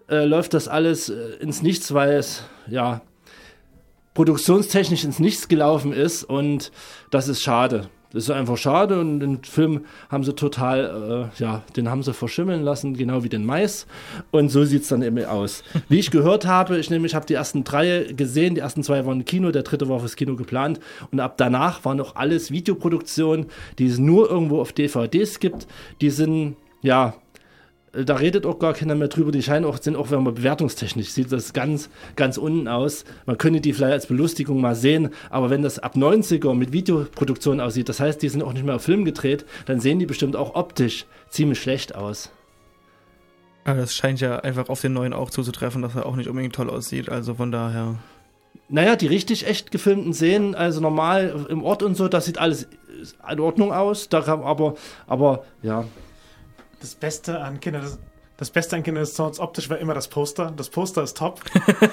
äh, läuft das alles äh, ins Nichts, weil es, ja, produktionstechnisch ins Nichts gelaufen ist und das ist schade. Das ist einfach schade und den Film haben sie total, äh, ja, den haben sie verschimmeln lassen, genau wie den Mais. Und so sieht es dann eben aus. Wie ich gehört habe, ich nämlich habe die ersten drei gesehen, die ersten zwei waren im Kino, der dritte war fürs Kino geplant und ab danach waren noch alles Videoproduktionen, die es nur irgendwo auf DVDs gibt. Die sind ja, äh, da redet auch gar keiner mehr drüber. Die scheinen auch, sind auch, wenn man bewertungstechnisch sieht, das ganz, ganz unten aus. Man könnte die vielleicht als Belustigung mal sehen, aber wenn das ab 90er mit Videoproduktion aussieht, das heißt, die sind auch nicht mehr auf Film gedreht, dann sehen die bestimmt auch optisch ziemlich schlecht aus. Aber das scheint ja einfach auf den neuen auch zuzutreffen, dass er auch nicht unbedingt toll aussieht. Also von daher. Naja, die richtig echt gefilmten Szenen, also normal im Ort und so, das sieht alles in Ordnung aus. Da kann, aber, aber ja, das Beste an Kinder des, das Beste an Kinder des Zorns optisch war immer das Poster. Das Poster ist top.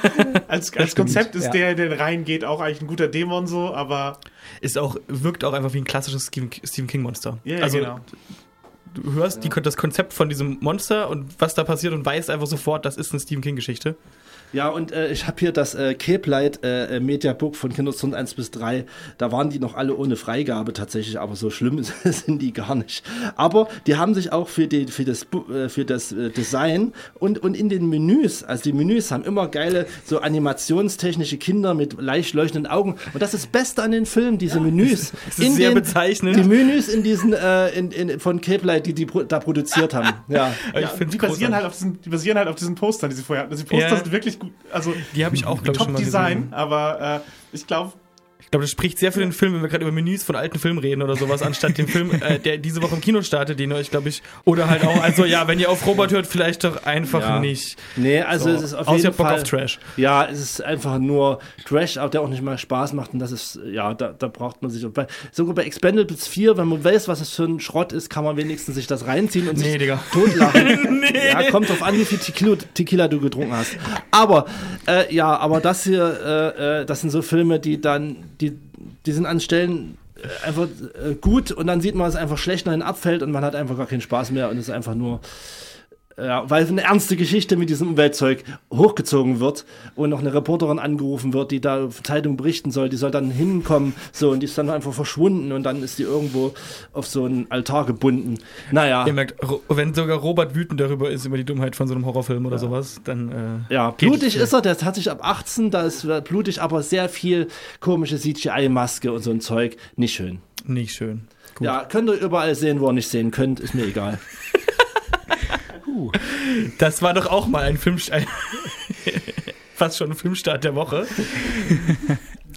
als, als Konzept ist ja. der, der reingeht, auch eigentlich ein guter Dämon so, aber. Ist auch, wirkt auch einfach wie ein klassisches Stephen King Monster. Ja, yeah, also, genau. Du hörst ja. die, das Konzept von diesem Monster und was da passiert und weißt einfach sofort, das ist eine Stephen King Geschichte. Ja, und äh, ich habe hier das äh, Cape Light äh, Mediabook von Kinderzone 1 bis 3. Da waren die noch alle ohne Freigabe tatsächlich, aber so schlimm sind die gar nicht. Aber die haben sich auch für, die, für das, äh, für das äh, Design und, und in den Menüs, also die Menüs haben immer geile so animationstechnische Kinder mit leicht leuchtenden Augen. Und das ist das Beste an den Filmen, diese ja, Menüs. Das ist in sehr den, bezeichnend. Die Menüs in diesen, äh, in, in, von Cape Light, die die da produziert haben. Ja. ja die, basieren halt auf diesen, die basieren halt auf diesen Postern, die sie vorher hatten. Also die Poster ja. sind wirklich. Also die habe ich auch, glaube ich, schon mal Design, gesehen. aber äh, ich glaube, glaube, das spricht sehr für den Film, wenn wir gerade über Menüs von alten Filmen reden oder sowas, anstatt den Film, äh, der diese Woche im Kino startet, den euch, glaube ich, oder halt auch, also ja, wenn ihr auf Robert hört, vielleicht doch einfach ja. nicht. Nee, also so. es ist auf Außer jeden Bock Fall. auf Trash. Ja, es ist einfach nur Trash, aber der auch nicht mal Spaß macht und das ist, ja, da, da braucht man sich. Bei, sogar bei Expendables 4, wenn man weiß, was es für ein Schrott ist, kann man wenigstens sich das reinziehen und nee, sich Digga. totlachen. nee. Ja, kommt drauf an, wie viel Tequila, Tequila du getrunken hast. Aber, äh, ja, aber das hier, äh, äh das sind so Filme, die dann, die die sind an Stellen äh, einfach äh, gut und dann sieht man es einfach schlecht nach abfällt und man hat einfach gar keinen Spaß mehr und ist einfach nur ja, weil eine ernste Geschichte mit diesem Umweltzeug hochgezogen wird und noch eine Reporterin angerufen wird, die da Zeitung berichten soll, die soll dann hinkommen, so, und die ist dann einfach verschwunden und dann ist die irgendwo auf so einen Altar gebunden. Naja. Ihr merkt, wenn sogar Robert wütend darüber ist, über die Dummheit von so einem Horrorfilm oder ja. sowas, dann. Äh, ja, blutig ist er, der hat sich ab 18, da ist blutig, aber sehr viel komische CGI-Maske und so ein Zeug. Nicht schön. Nicht schön. Gut. Ja, könnt ihr überall sehen, wo ihr nicht sehen könnt, ist mir egal. Das war doch auch mal ein Filmstart. Fast schon ein Filmstart der Woche.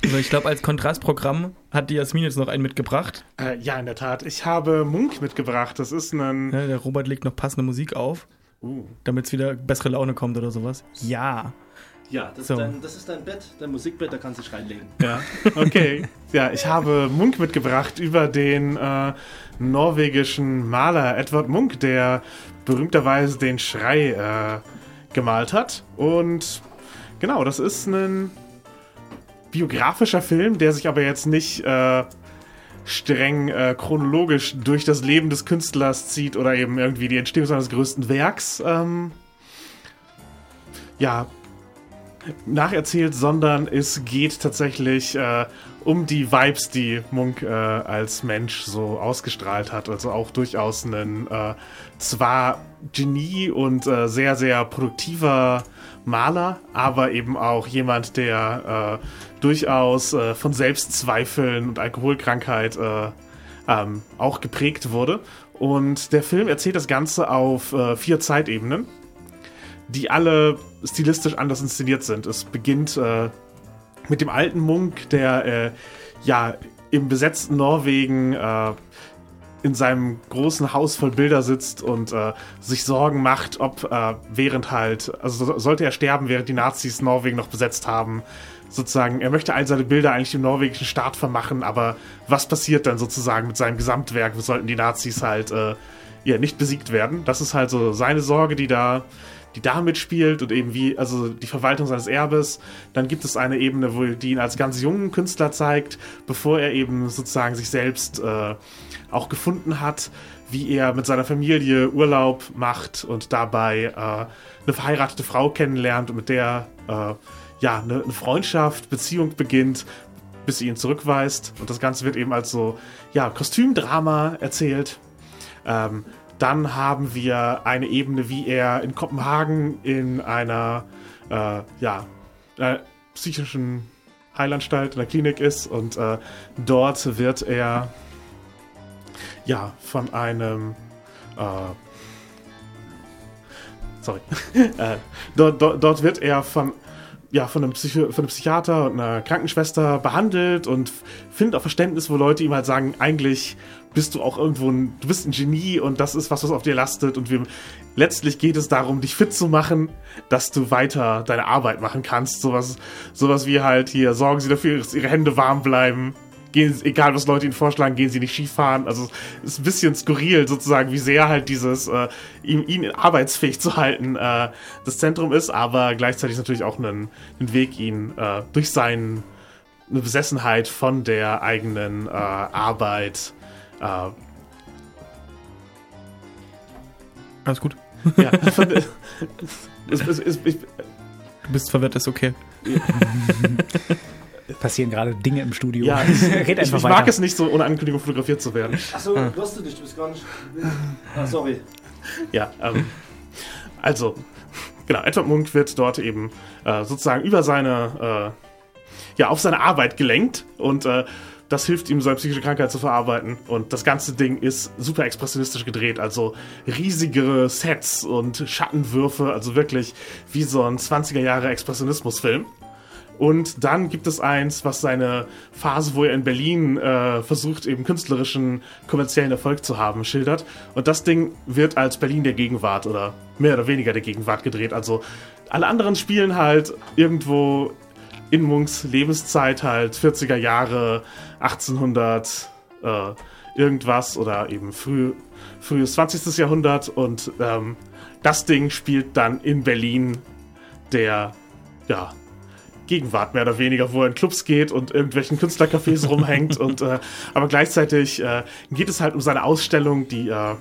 Also ich glaube, als Kontrastprogramm hat die Jasmin jetzt noch einen mitgebracht. Äh, ja, in der Tat. Ich habe Munk mitgebracht. Das ist ein. Ja, der Robert legt noch passende Musik auf, uh. damit es wieder bessere Laune kommt oder sowas. Ja. Ja, das, so. ist dein, das, ist dein, Bett, dein Musikbett, da kannst du dich reinlegen. Ja, okay. ja, ich habe Munk mitgebracht über den äh, norwegischen Maler Edward Munk, der berühmterweise den Schrei äh, gemalt hat. Und genau, das ist ein biografischer Film, der sich aber jetzt nicht äh, streng äh, chronologisch durch das Leben des Künstlers zieht oder eben irgendwie die Entstehung seines größten Werks ähm, ja, nacherzählt, sondern es geht tatsächlich äh, um die Vibes, die Munk äh, als Mensch so ausgestrahlt hat. Also auch durchaus ein äh, zwar Genie und äh, sehr, sehr produktiver Maler, aber eben auch jemand, der äh, durchaus äh, von Selbstzweifeln und Alkoholkrankheit ähm, auch geprägt wurde. Und der Film erzählt das Ganze auf vier Zeitebenen die alle stilistisch anders inszeniert sind. Es beginnt äh, mit dem alten Munk, der äh, ja im besetzten Norwegen äh, in seinem großen Haus voll Bilder sitzt und äh, sich Sorgen macht, ob äh, während halt, also sollte er sterben, während die Nazis Norwegen noch besetzt haben, sozusagen, er möchte all seine Bilder eigentlich dem norwegischen Staat vermachen, aber was passiert dann sozusagen mit seinem Gesamtwerk? Sollten die Nazis halt äh, ja nicht besiegt werden? Das ist halt so seine Sorge, die da die da mitspielt und eben wie, also die Verwaltung seines Erbes. Dann gibt es eine Ebene, wo die ihn als ganz jungen Künstler zeigt, bevor er eben sozusagen sich selbst äh, auch gefunden hat, wie er mit seiner Familie Urlaub macht und dabei äh, eine verheiratete Frau kennenlernt und mit der äh, ja eine, eine Freundschaft, Beziehung beginnt, bis sie ihn zurückweist. Und das Ganze wird eben als so ja Kostümdrama erzählt. Ähm, dann haben wir eine Ebene, wie er in Kopenhagen in einer äh, ja, äh, psychischen Heilanstalt, in der Klinik ist und äh, dort wird er ja von einem äh, sorry äh, dort, dort, dort wird er von ja, von einem, Psycho von einem Psychiater und einer Krankenschwester behandelt und findet auch Verständnis, wo Leute ihm halt sagen, eigentlich bist du auch irgendwo ein, du bist ein Genie und das ist was, was auf dir lastet und wir, letztlich geht es darum, dich fit zu machen, dass du weiter deine Arbeit machen kannst. Sowas, sowas wie halt hier, sorgen sie dafür, dass ihre Hände warm bleiben. Gehen, egal was Leute ihnen vorschlagen, gehen sie nicht Skifahren. Also es ist ein bisschen skurril sozusagen, wie sehr halt dieses, äh, ihn, ihn arbeitsfähig zu halten, äh, das Zentrum ist, aber gleichzeitig natürlich auch einen, einen Weg, ihn äh, durch seinen eine Besessenheit von der eigenen äh, Arbeit äh, Alles gut. Ja, es, es, es, ich, du bist verwirrt, ist okay. Passieren gerade Dinge im Studio. Ja, ich, Red ich, ich mag es nicht so, ohne Ankündigung fotografiert zu werden. Achso, ah. wirst du nicht, du bist gar nicht. Ah, sorry. Ja, ähm, also, genau, Edward Munk wird dort eben äh, sozusagen über seine, äh, ja, auf seine Arbeit gelenkt und äh, das hilft ihm, seine psychische Krankheit zu verarbeiten. Und das ganze Ding ist super expressionistisch gedreht. Also riesige Sets und Schattenwürfe. Also wirklich wie so ein 20er Jahre Expressionismusfilm. Und dann gibt es eins, was seine Phase, wo er in Berlin äh, versucht, eben künstlerischen, kommerziellen Erfolg zu haben, schildert. Und das Ding wird als Berlin der Gegenwart oder mehr oder weniger der Gegenwart gedreht. Also alle anderen spielen halt irgendwo in Munks Lebenszeit halt 40er Jahre, 1800 äh, irgendwas oder eben früh, frühes 20. Jahrhundert und ähm, das Ding spielt dann in Berlin der, ja, Gegenwart mehr oder weniger, wo er in Clubs geht und irgendwelchen Künstlercafés rumhängt und äh, aber gleichzeitig äh, geht es halt um seine Ausstellung, die äh,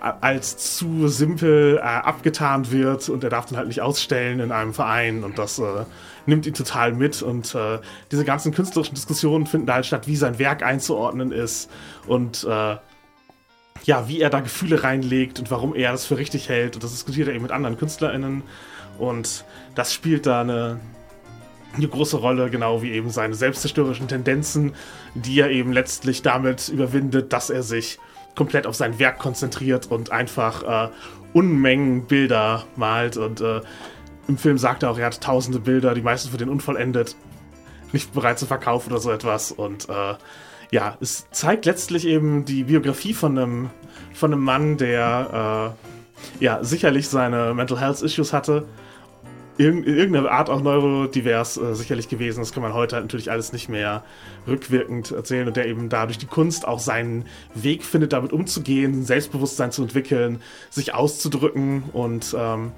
als zu simpel äh, abgetan wird und er darf dann halt nicht ausstellen in einem Verein und das äh, nimmt ihn total mit und äh, diese ganzen künstlerischen Diskussionen finden da halt statt, wie sein Werk einzuordnen ist und äh, ja, wie er da Gefühle reinlegt und warum er das für richtig hält und das diskutiert er eben mit anderen KünstlerInnen und das spielt da eine, eine große Rolle, genau wie eben seine selbstzerstörerischen Tendenzen, die er eben letztlich damit überwindet, dass er sich komplett auf sein Werk konzentriert und einfach äh, Unmengen Bilder malt und äh, im Film sagt er auch, er hat tausende Bilder, die meisten von denen unvollendet, nicht bereit zu verkaufen oder so etwas. Und äh, ja, es zeigt letztlich eben die Biografie von einem, von einem Mann, der äh, ja sicherlich seine Mental Health Issues hatte. in irgendeiner Art auch neurodivers äh, sicherlich gewesen. Das kann man heute halt natürlich alles nicht mehr rückwirkend erzählen und der eben dadurch die Kunst auch seinen Weg findet, damit umzugehen, Selbstbewusstsein zu entwickeln, sich auszudrücken und ähm,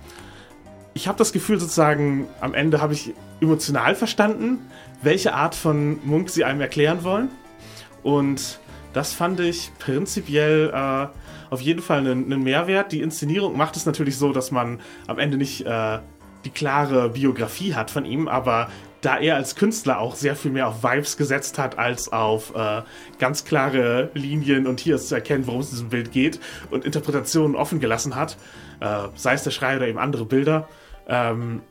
ich habe das Gefühl sozusagen, am Ende habe ich emotional verstanden, welche Art von Munk sie einem erklären wollen. Und das fand ich prinzipiell äh, auf jeden Fall einen, einen, Mehrwert. Die Inszenierung macht es natürlich so, dass man am Ende nicht äh, die klare Biografie hat von ihm, aber da er als Künstler auch sehr viel mehr auf Vibes gesetzt hat als auf äh, ganz klare Linien und hier ist zu erkennen, worum es in diesem Bild geht und Interpretationen offen gelassen hat, äh, sei es der Schrei oder eben andere Bilder, ähm,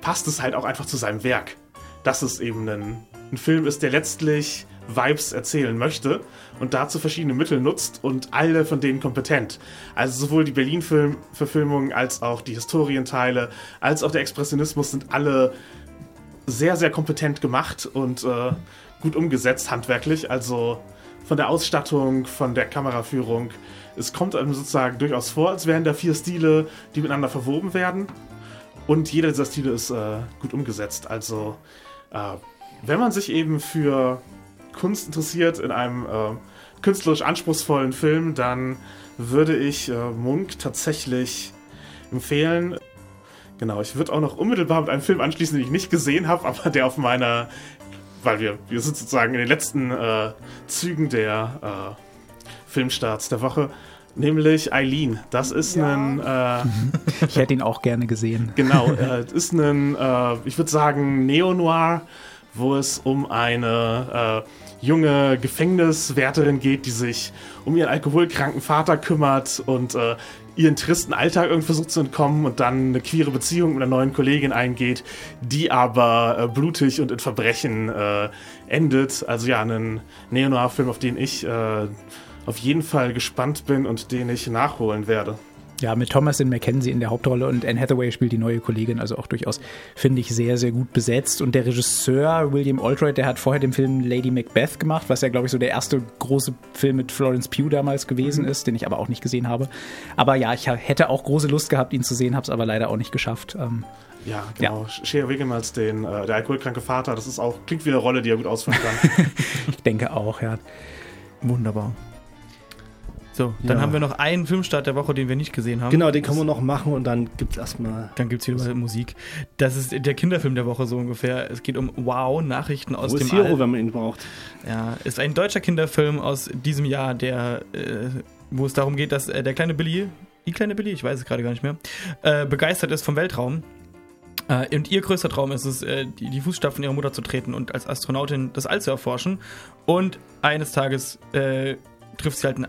passt es halt auch einfach zu seinem Werk. Dass es eben ein, ein Film ist, der letztlich Vibes erzählen möchte und dazu verschiedene Mittel nutzt und alle von denen kompetent. Also sowohl die Berlin-Verfilmung als auch die Historienteile, als auch der Expressionismus sind alle sehr, sehr kompetent gemacht und äh, gut umgesetzt handwerklich. Also von der Ausstattung, von der Kameraführung. Es kommt einem sozusagen durchaus vor, als wären da vier Stile, die miteinander verwoben werden. Und jeder dieser Stile ist äh, gut umgesetzt. Also, äh, wenn man sich eben für Kunst interessiert in einem äh, künstlerisch anspruchsvollen Film, dann würde ich äh, Munk tatsächlich empfehlen. Genau, ich würde auch noch unmittelbar mit einem Film anschließen, den ich nicht gesehen habe, aber der auf meiner, weil wir, wir sind sozusagen in den letzten äh, Zügen der äh, Filmstarts der Woche, nämlich Eileen. Das ist ja. ein. Äh, ich hätte ihn auch gerne gesehen. Genau, äh, ist ein, äh, ich würde sagen, Neo-Noir, wo es um eine äh, junge Gefängniswärterin geht, die sich um ihren alkoholkranken Vater kümmert und äh, ihren tristen Alltag irgendwie versucht zu entkommen und dann eine queere Beziehung mit einer neuen Kollegin eingeht, die aber äh, blutig und in Verbrechen äh, endet. Also ja, ein Neo-Noir-Film, auf den ich äh, auf jeden Fall gespannt bin und den ich nachholen werde. Ja, mit Thomasin McKenzie in der Hauptrolle und Anne Hathaway spielt die neue Kollegin, also auch durchaus, finde ich, sehr, sehr gut besetzt. Und der Regisseur William Aldroyd, der hat vorher den Film Lady Macbeth gemacht, was ja, glaube ich, so der erste große Film mit Florence Pugh damals gewesen mhm. ist, den ich aber auch nicht gesehen habe. Aber ja, ich hätte auch große Lust gehabt, ihn zu sehen, habe es aber leider auch nicht geschafft. Ähm, ja, genau. Ja. Shea Wiggum als den, äh, der alkoholkranke Vater, das ist auch, klingt wie eine Rolle, die er gut ausführen kann. ich denke auch, ja. Wunderbar. So, dann ja. haben wir noch einen Filmstart der Woche, den wir nicht gesehen haben. Genau, den können wir noch machen und dann gibt es erstmal. Dann gibt es wieder Musik. Das ist der Kinderfilm der Woche so ungefähr. Es geht um Wow, Nachrichten aus Wo dem ist Hero, All. wenn man ihn braucht. Ja, ist ein deutscher Kinderfilm aus diesem Jahr, der, äh, wo es darum geht, dass äh, der kleine Billy, die kleine Billy, ich weiß es gerade gar nicht mehr, äh, begeistert ist vom Weltraum. Äh, und ihr größter Traum ist es, äh, die, die, Fußstapfen ihrer Mutter zu treten und als Astronautin das All zu erforschen. Und eines Tages äh, trifft sie halt einen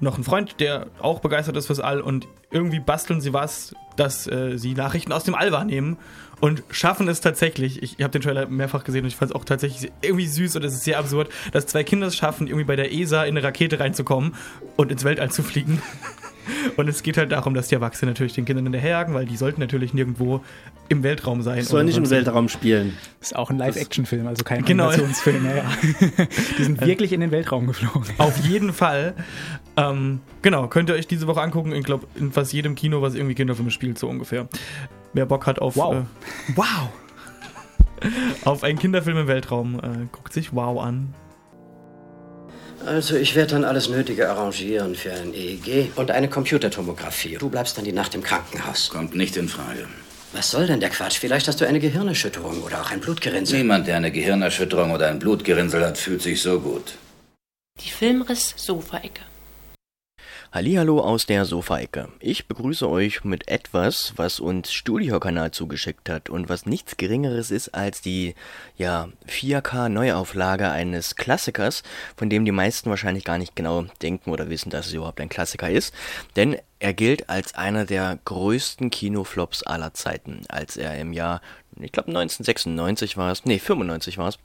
noch einen Freund, der auch begeistert ist fürs All und irgendwie basteln sie was, dass äh, sie Nachrichten aus dem All wahrnehmen und schaffen es tatsächlich. Ich, ich habe den Trailer mehrfach gesehen und ich fand es auch tatsächlich irgendwie süß und es ist sehr absurd, dass zwei Kinder es schaffen, irgendwie bei der ESA in eine Rakete reinzukommen und ins Weltall zu fliegen. Und es geht halt darum, dass die Erwachsenen natürlich den Kindern hinterherjagen, weil die sollten natürlich nirgendwo im Weltraum sein. Sollen nicht im Weltraum spielen. Das ist auch ein Live-Action-Film, also kein genau. Animationsfilm. Ja, ja. Die sind wirklich in den Weltraum geflogen. Auf jeden Fall. Ähm, genau, könnt ihr euch diese Woche angucken. Ich glaube, in fast jedem Kino, was irgendwie Kinderfilme spielt, so ungefähr. Wer Bock hat auf. Wow. Äh, wow! auf einen Kinderfilm im Weltraum, äh, guckt sich Wow an. Also ich werde dann alles Nötige arrangieren für ein EEG und eine Computertomographie. Du bleibst dann die Nacht im Krankenhaus. Kommt nicht in Frage. Was soll denn der Quatsch? Vielleicht hast du eine Gehirnerschütterung oder auch ein Blutgerinnsel. Niemand, der eine Gehirnerschütterung oder ein Blutgerinnsel hat, fühlt sich so gut. Die Filmriss-Sofaecke. Hallihallo aus der Sofaecke. Ich begrüße euch mit etwas, was uns Studiokanal zugeschickt hat und was nichts geringeres ist als die, ja, 4K Neuauflage eines Klassikers, von dem die meisten wahrscheinlich gar nicht genau denken oder wissen, dass es überhaupt ein Klassiker ist, denn er gilt als einer der größten Kinoflops aller Zeiten, als er im Jahr, ich glaube 1996 war es, nee, 95 war es,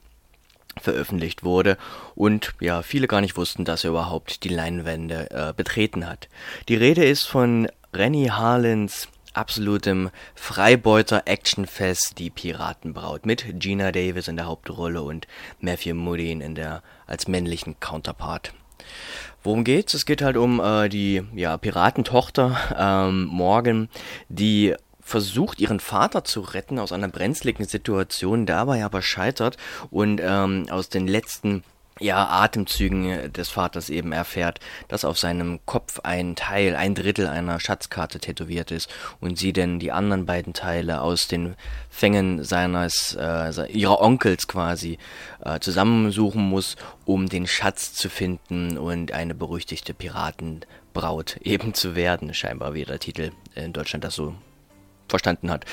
veröffentlicht wurde und ja, viele gar nicht wussten, dass er überhaupt die Leinwände äh, betreten hat. Die Rede ist von Rennie Harlins absolutem Freibeuter-Actionfest Die Piratenbraut mit Gina Davis in der Hauptrolle und Matthew Modine in der als männlichen Counterpart. Worum geht's? Es geht halt um äh, die ja, Piratentochter ähm, Morgan, die versucht, ihren Vater zu retten aus einer brenzligen Situation, dabei aber scheitert und ähm, aus den letzten ja, Atemzügen des Vaters eben erfährt, dass auf seinem Kopf ein Teil, ein Drittel einer Schatzkarte tätowiert ist und sie denn die anderen beiden Teile aus den Fängen seines, äh, ihrer Onkels quasi äh, zusammensuchen muss, um den Schatz zu finden und eine berüchtigte Piratenbraut eben zu werden, scheinbar wie der Titel in Deutschland das so verstanden hat.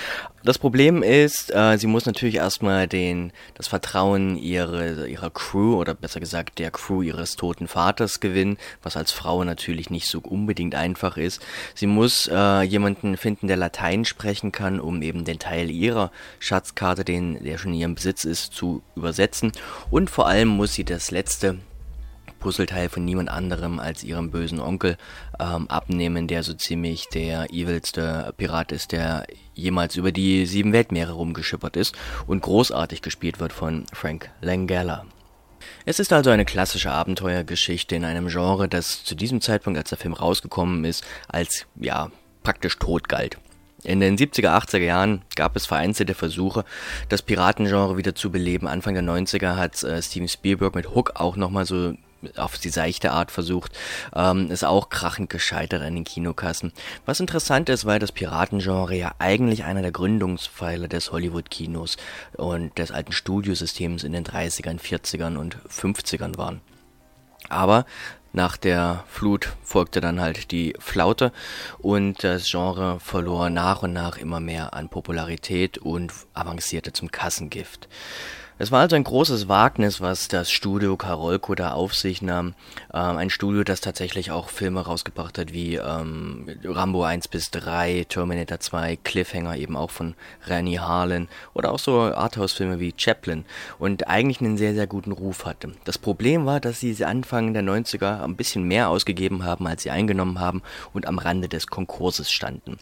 Das Problem ist, äh, sie muss natürlich erstmal den, das Vertrauen ihre, ihrer Crew oder besser gesagt der Crew ihres toten Vaters gewinnen, was als Frau natürlich nicht so unbedingt einfach ist. Sie muss äh, jemanden finden, der Latein sprechen kann, um eben den Teil ihrer Schatzkarte, den der schon in ihrem Besitz ist, zu übersetzen. Und vor allem muss sie das letzte Puzzleteil von niemand anderem als ihrem bösen Onkel ähm, abnehmen, der so ziemlich der evilste Pirat ist, der jemals über die sieben Weltmeere rumgeschippert ist und großartig gespielt wird von Frank Langella. Es ist also eine klassische Abenteuergeschichte in einem Genre, das zu diesem Zeitpunkt, als der Film rausgekommen ist, als ja praktisch tot galt. In den 70er, 80er Jahren gab es vereinzelte Versuche, das Piratengenre wieder zu beleben. Anfang der 90er hat äh, Steven Spielberg mit Hook auch nochmal so auf die seichte Art versucht, ähm, ist auch krachend gescheitert an den Kinokassen. Was interessant ist, weil das Piratengenre ja eigentlich einer der Gründungspfeiler des Hollywood-Kinos und des alten Studiosystems in den 30ern, 40ern und 50ern waren. Aber nach der Flut folgte dann halt die Flaute und das Genre verlor nach und nach immer mehr an Popularität und avancierte zum Kassengift. Es war also ein großes Wagnis, was das Studio Karolko da auf sich nahm. Ähm, ein Studio, das tatsächlich auch Filme rausgebracht hat wie ähm, Rambo 1 bis 3, Terminator 2, Cliffhanger eben auch von Rennie Harlan oder auch so Arthouse-Filme wie Chaplin und eigentlich einen sehr, sehr guten Ruf hatte. Das Problem war, dass sie Anfang der 90er ein bisschen mehr ausgegeben haben, als sie eingenommen haben und am Rande des Konkurses standen.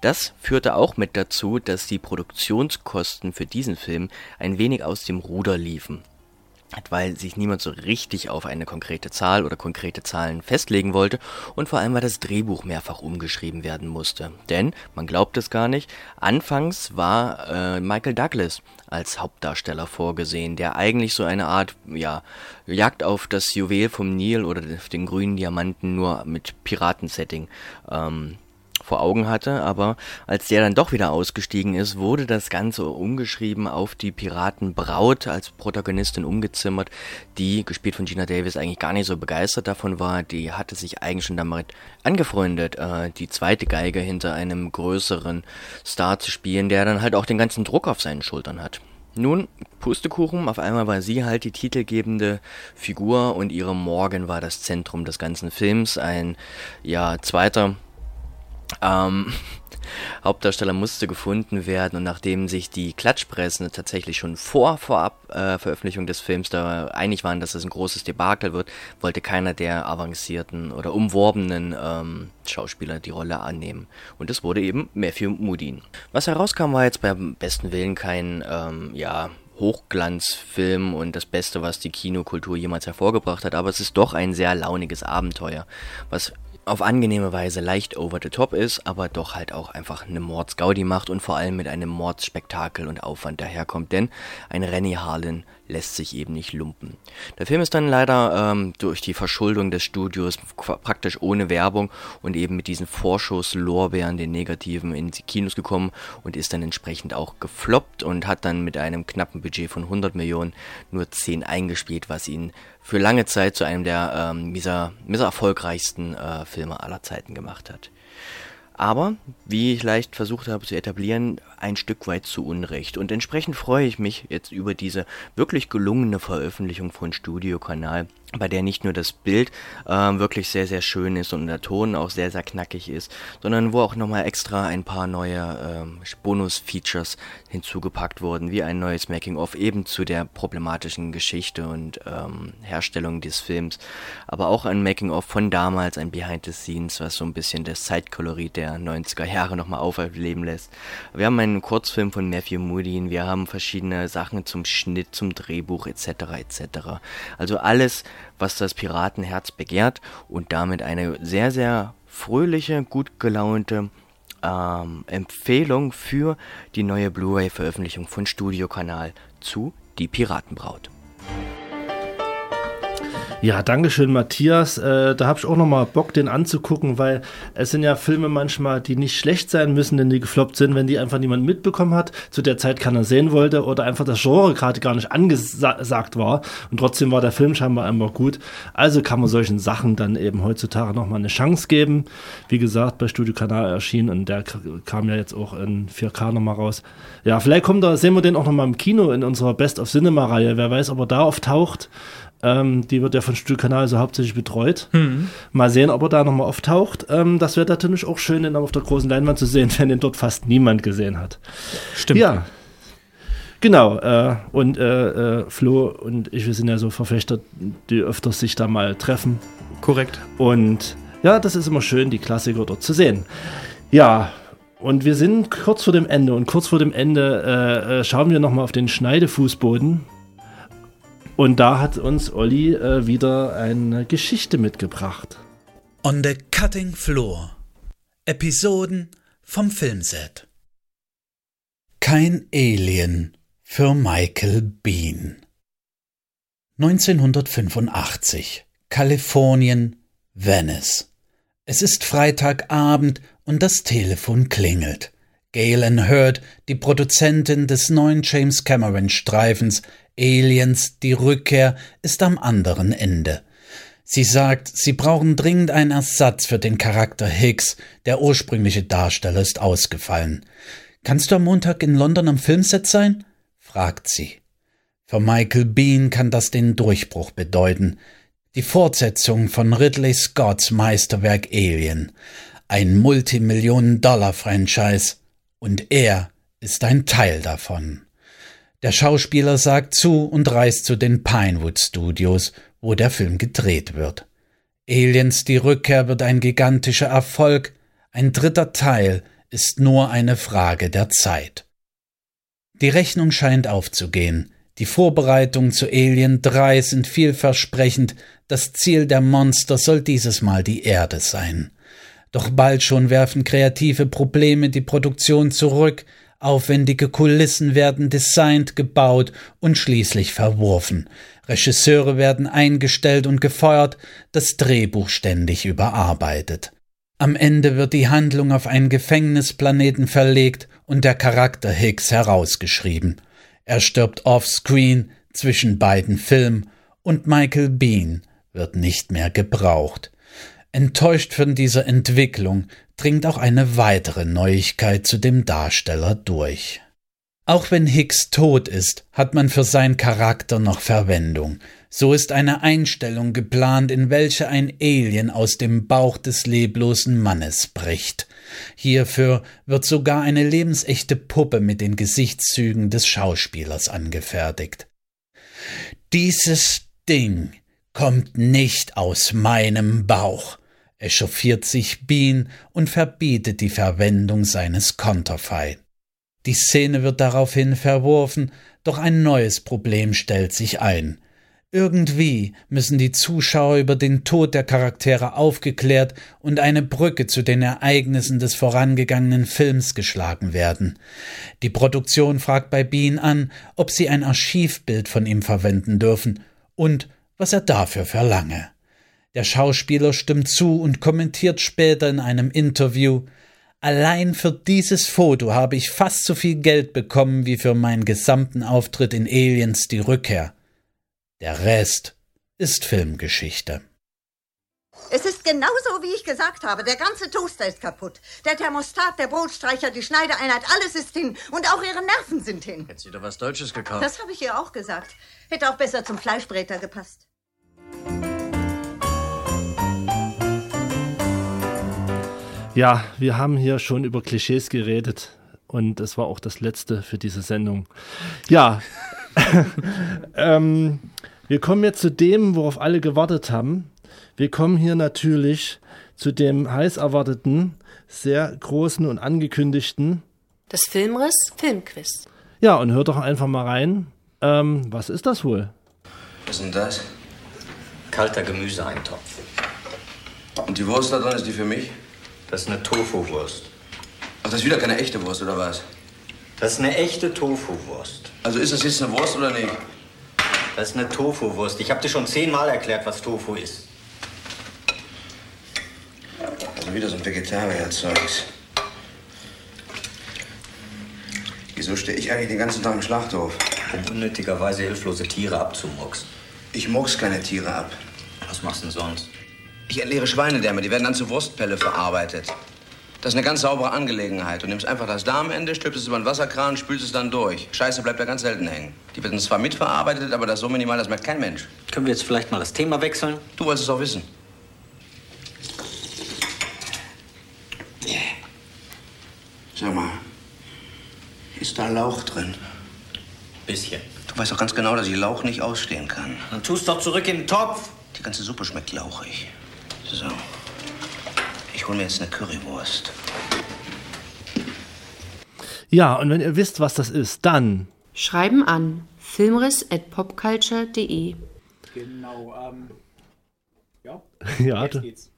Das führte auch mit dazu, dass die Produktionskosten für diesen Film ein wenig aus dem dem Ruder liefen weil sich niemand so richtig auf eine konkrete Zahl oder konkrete Zahlen festlegen wollte und vor allem weil das Drehbuch mehrfach umgeschrieben werden musste. Denn, man glaubt es gar nicht, anfangs war äh, Michael Douglas als Hauptdarsteller vorgesehen, der eigentlich so eine Art, ja, Jagd auf das Juwel vom Nil oder den grünen Diamanten nur mit Piratensetting ähm, vor Augen hatte, aber als der dann doch wieder ausgestiegen ist, wurde das Ganze umgeschrieben auf die Piratenbraut als Protagonistin umgezimmert, die, gespielt von Gina Davis, eigentlich gar nicht so begeistert davon war. Die hatte sich eigentlich schon damit angefreundet, äh, die zweite Geige hinter einem größeren Star zu spielen, der dann halt auch den ganzen Druck auf seinen Schultern hat. Nun, Pustekuchen, auf einmal war sie halt die titelgebende Figur und ihre Morgan war das Zentrum des ganzen Films. Ein, ja, zweiter ähm, Hauptdarsteller musste gefunden werden und nachdem sich die Klatschpressen tatsächlich schon vor vorab äh, Veröffentlichung des Films da einig waren, dass es ein großes Debakel wird, wollte keiner der avancierten oder umworbenen ähm, Schauspieler die Rolle annehmen. Und es wurde eben Matthew Modine. Was herauskam, war jetzt beim besten Willen kein, ähm, ja, Hochglanzfilm und das Beste, was die Kinokultur jemals hervorgebracht hat, aber es ist doch ein sehr launiges Abenteuer, was auf angenehme Weise leicht over the top ist, aber doch halt auch einfach eine Mordsgaudi macht und vor allem mit einem Mordsspektakel und Aufwand daherkommt, denn ein Rennie Harlan lässt sich eben nicht lumpen. Der Film ist dann leider ähm, durch die Verschuldung des Studios praktisch ohne Werbung und eben mit diesen Vorschusslorbeeren, den negativen, in die Kinos gekommen und ist dann entsprechend auch gefloppt und hat dann mit einem knappen Budget von 100 Millionen nur 10 eingespielt, was ihn für lange Zeit zu einem der ähm, miser, miser erfolgreichsten äh, Filme aller Zeiten gemacht hat. Aber, wie ich leicht versucht habe zu etablieren, ein Stück weit zu Unrecht. Und entsprechend freue ich mich jetzt über diese wirklich gelungene Veröffentlichung von Studio Kanal bei der nicht nur das Bild äh, wirklich sehr, sehr schön ist und der Ton auch sehr, sehr knackig ist, sondern wo auch nochmal extra ein paar neue ähm, Bonus-Features hinzugepackt wurden, wie ein neues Making-of eben zu der problematischen Geschichte und ähm, Herstellung des Films, aber auch ein Making-of von damals, ein Behind the Scenes, was so ein bisschen das Zeitkolorit der 90er Jahre nochmal aufleben lässt. Wir haben einen Kurzfilm von Matthew Modine, wir haben verschiedene Sachen zum Schnitt, zum Drehbuch etc. etc. Also alles, was das Piratenherz begehrt und damit eine sehr, sehr fröhliche, gut gelaunte ähm, Empfehlung für die neue Blu-ray-Veröffentlichung von Studio Kanal zu Die Piratenbraut. Ja, Dankeschön, Matthias. Äh, da habe ich auch noch mal Bock, den anzugucken, weil es sind ja Filme manchmal, die nicht schlecht sein müssen, denn die gefloppt sind, wenn die einfach niemand mitbekommen hat, zu der Zeit keiner sehen wollte oder einfach das Genre gerade gar nicht angesagt war und trotzdem war der Film scheinbar einfach gut. Also kann man solchen Sachen dann eben heutzutage noch mal eine Chance geben. Wie gesagt, bei Studio Kanal erschienen und der kam ja jetzt auch in 4K noch mal raus. Ja, vielleicht kommt da, sehen wir den auch noch mal im Kino in unserer Best of Cinema Reihe. Wer weiß, ob er da auftaucht. Ähm, die wird ja von Stuhlkanal so hauptsächlich betreut. Mhm. Mal sehen, ob er da nochmal auftaucht. Ähm, das wäre natürlich auch schön, den auf der großen Leinwand zu sehen, wenn den dort fast niemand gesehen hat. Stimmt. Ja. Genau, äh, und äh, äh, Flo und ich, wir sind ja so Verfechter, die öfters sich da mal treffen. Korrekt. Und ja, das ist immer schön, die Klassiker dort zu sehen. Ja, und wir sind kurz vor dem Ende und kurz vor dem Ende äh, äh, schauen wir nochmal auf den Schneidefußboden und da hat uns Olli äh, wieder eine Geschichte mitgebracht. On the Cutting Floor. Episoden vom Filmset. Kein Alien für Michael Bean. 1985. Kalifornien, Venice. Es ist Freitagabend und das Telefon klingelt. Galen Hurd, die Produzentin des neuen James Cameron Streifens, Aliens, die Rückkehr ist am anderen Ende. Sie sagt, sie brauchen dringend einen Ersatz für den Charakter Hicks, der ursprüngliche Darsteller ist ausgefallen. Kannst du am Montag in London am Filmset sein? fragt sie. Für Michael Bean kann das den Durchbruch bedeuten. Die Fortsetzung von Ridley Scotts Meisterwerk Alien. Ein Multimillionen-Dollar-Franchise. Und er ist ein Teil davon. Der Schauspieler sagt zu und reist zu den Pinewood Studios, wo der Film gedreht wird. Aliens die Rückkehr wird ein gigantischer Erfolg, ein dritter Teil ist nur eine Frage der Zeit. Die Rechnung scheint aufzugehen. Die Vorbereitungen zu Alien 3 sind vielversprechend, das Ziel der Monster soll dieses Mal die Erde sein. Doch bald schon werfen kreative Probleme die Produktion zurück, Aufwendige Kulissen werden designt, gebaut und schließlich verworfen. Regisseure werden eingestellt und gefeuert, das Drehbuch ständig überarbeitet. Am Ende wird die Handlung auf einen Gefängnisplaneten verlegt und der Charakter Hicks herausgeschrieben. Er stirbt offscreen zwischen beiden Filmen und Michael Bean wird nicht mehr gebraucht. Enttäuscht von dieser Entwicklung dringt auch eine weitere Neuigkeit zu dem Darsteller durch. Auch wenn Hicks tot ist, hat man für seinen Charakter noch Verwendung. So ist eine Einstellung geplant, in welcher ein Alien aus dem Bauch des leblosen Mannes bricht. Hierfür wird sogar eine lebensechte Puppe mit den Gesichtszügen des Schauspielers angefertigt. Dieses Ding kommt nicht aus meinem Bauch, echauffiert sich Bean und verbietet die Verwendung seines Konterfei. Die Szene wird daraufhin verworfen, doch ein neues Problem stellt sich ein. Irgendwie müssen die Zuschauer über den Tod der Charaktere aufgeklärt und eine Brücke zu den Ereignissen des vorangegangenen Films geschlagen werden. Die Produktion fragt bei Bean an, ob sie ein Archivbild von ihm verwenden dürfen und was er dafür verlange. Der Schauspieler stimmt zu und kommentiert später in einem Interview Allein für dieses Foto habe ich fast so viel Geld bekommen wie für meinen gesamten Auftritt in Aliens die Rückkehr. Der Rest ist Filmgeschichte. Es ist genauso, wie ich gesagt habe. Der ganze Toaster ist kaputt. Der Thermostat, der Brotstreicher, die Schneideeinheit, alles ist hin. Und auch ihre Nerven sind hin. Hätte sie doch was Deutsches gekauft. Das habe ich ihr auch gesagt. Hätte auch besser zum Fleischbräter gepasst. Ja, wir haben hier schon über Klischees geredet und es war auch das letzte für diese Sendung. Ja, ähm, wir kommen jetzt zu dem, worauf alle gewartet haben. Wir kommen hier natürlich zu dem heiß erwarteten, sehr großen und angekündigten. Das Filmriss Filmquiz. Ja, und hört doch einfach mal rein. Ähm, was ist das wohl? Was ist denn das? Kalter Gemüseeintopf. Und die Wurst da drin, ist die für mich? Das ist eine Tofu-Wurst. Ach, das ist wieder keine echte Wurst, oder was? Das ist eine echte Tofu-Wurst. Also ist das jetzt eine Wurst oder nicht? Das ist eine Tofu-Wurst. Ich habe dir schon zehnmal erklärt, was Tofu ist. Also wieder so ein Vegetarier-Zeugs. Wieso stehe ich eigentlich den ganzen Tag im Schlachthof? Um unnötigerweise hilflose Tiere abzumurksen. Ich mucks keine Tiere ab. Was machst du denn sonst? Ich entleere Schweinedärme, die werden dann zu Wurstpelle verarbeitet. Das ist eine ganz saubere Angelegenheit. Du nimmst einfach das Darmende, stülpst es über den Wasserkran, spülst es dann durch. Scheiße bleibt da ganz selten hängen. Die werden zwar mitverarbeitet, aber das so minimal, das merkt kein Mensch. Können wir jetzt vielleicht mal das Thema wechseln? Du wolltest es auch wissen. Sag mal, ist da Lauch drin? Bisschen. Du weißt doch ganz genau, dass ich Lauch nicht ausstehen kann. Dann tust doch zurück in den Topf. Die ganze Suppe schmeckt lauchig. So. Ich hol mir jetzt eine Currywurst. Ja, und wenn ihr wisst, was das ist, dann Schreiben an filmriss.popculture.de. Genau, ähm. Ja. Ja, jetzt geht's.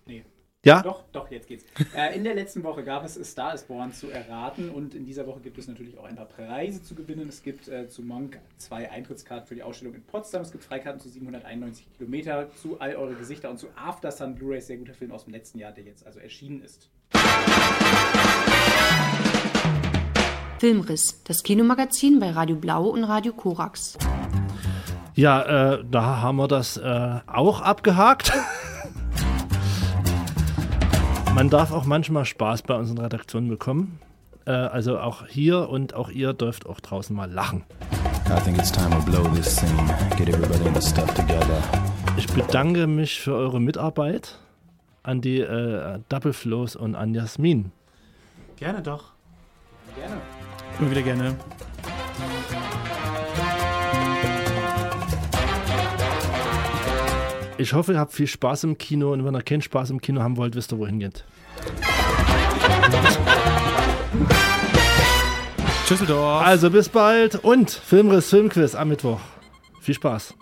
Ja? Doch, doch, jetzt geht's. äh, in der letzten Woche gab es Star is Born zu erraten und in dieser Woche gibt es natürlich auch ein paar Preise zu gewinnen. Es gibt äh, zu Monk zwei Eintrittskarten für die Ausstellung in Potsdam. Es gibt Freikarten zu 791 Kilometer, zu All eure Gesichter und zu After Sun Blu-ray, sehr guter Film aus dem letzten Jahr, der jetzt also erschienen ist. Filmriss, das Kinomagazin bei Radio Blau und Radio Korax. Ja, äh, da haben wir das äh, auch abgehakt. Man darf auch manchmal Spaß bei unseren Redaktionen bekommen. Äh, also auch hier und auch ihr dürft auch draußen mal lachen. Ich bedanke mich für eure Mitarbeit an die äh, Double Flows und an Jasmin. Gerne doch. Gerne. Immer wieder gerne. Ich hoffe, ihr habt viel Spaß im Kino und wenn ihr keinen Spaß im Kino haben wollt, wisst ihr, wohin geht. Tschüsseldorf. Also bis bald und Filmriss Filmquiz am Mittwoch. Viel Spaß.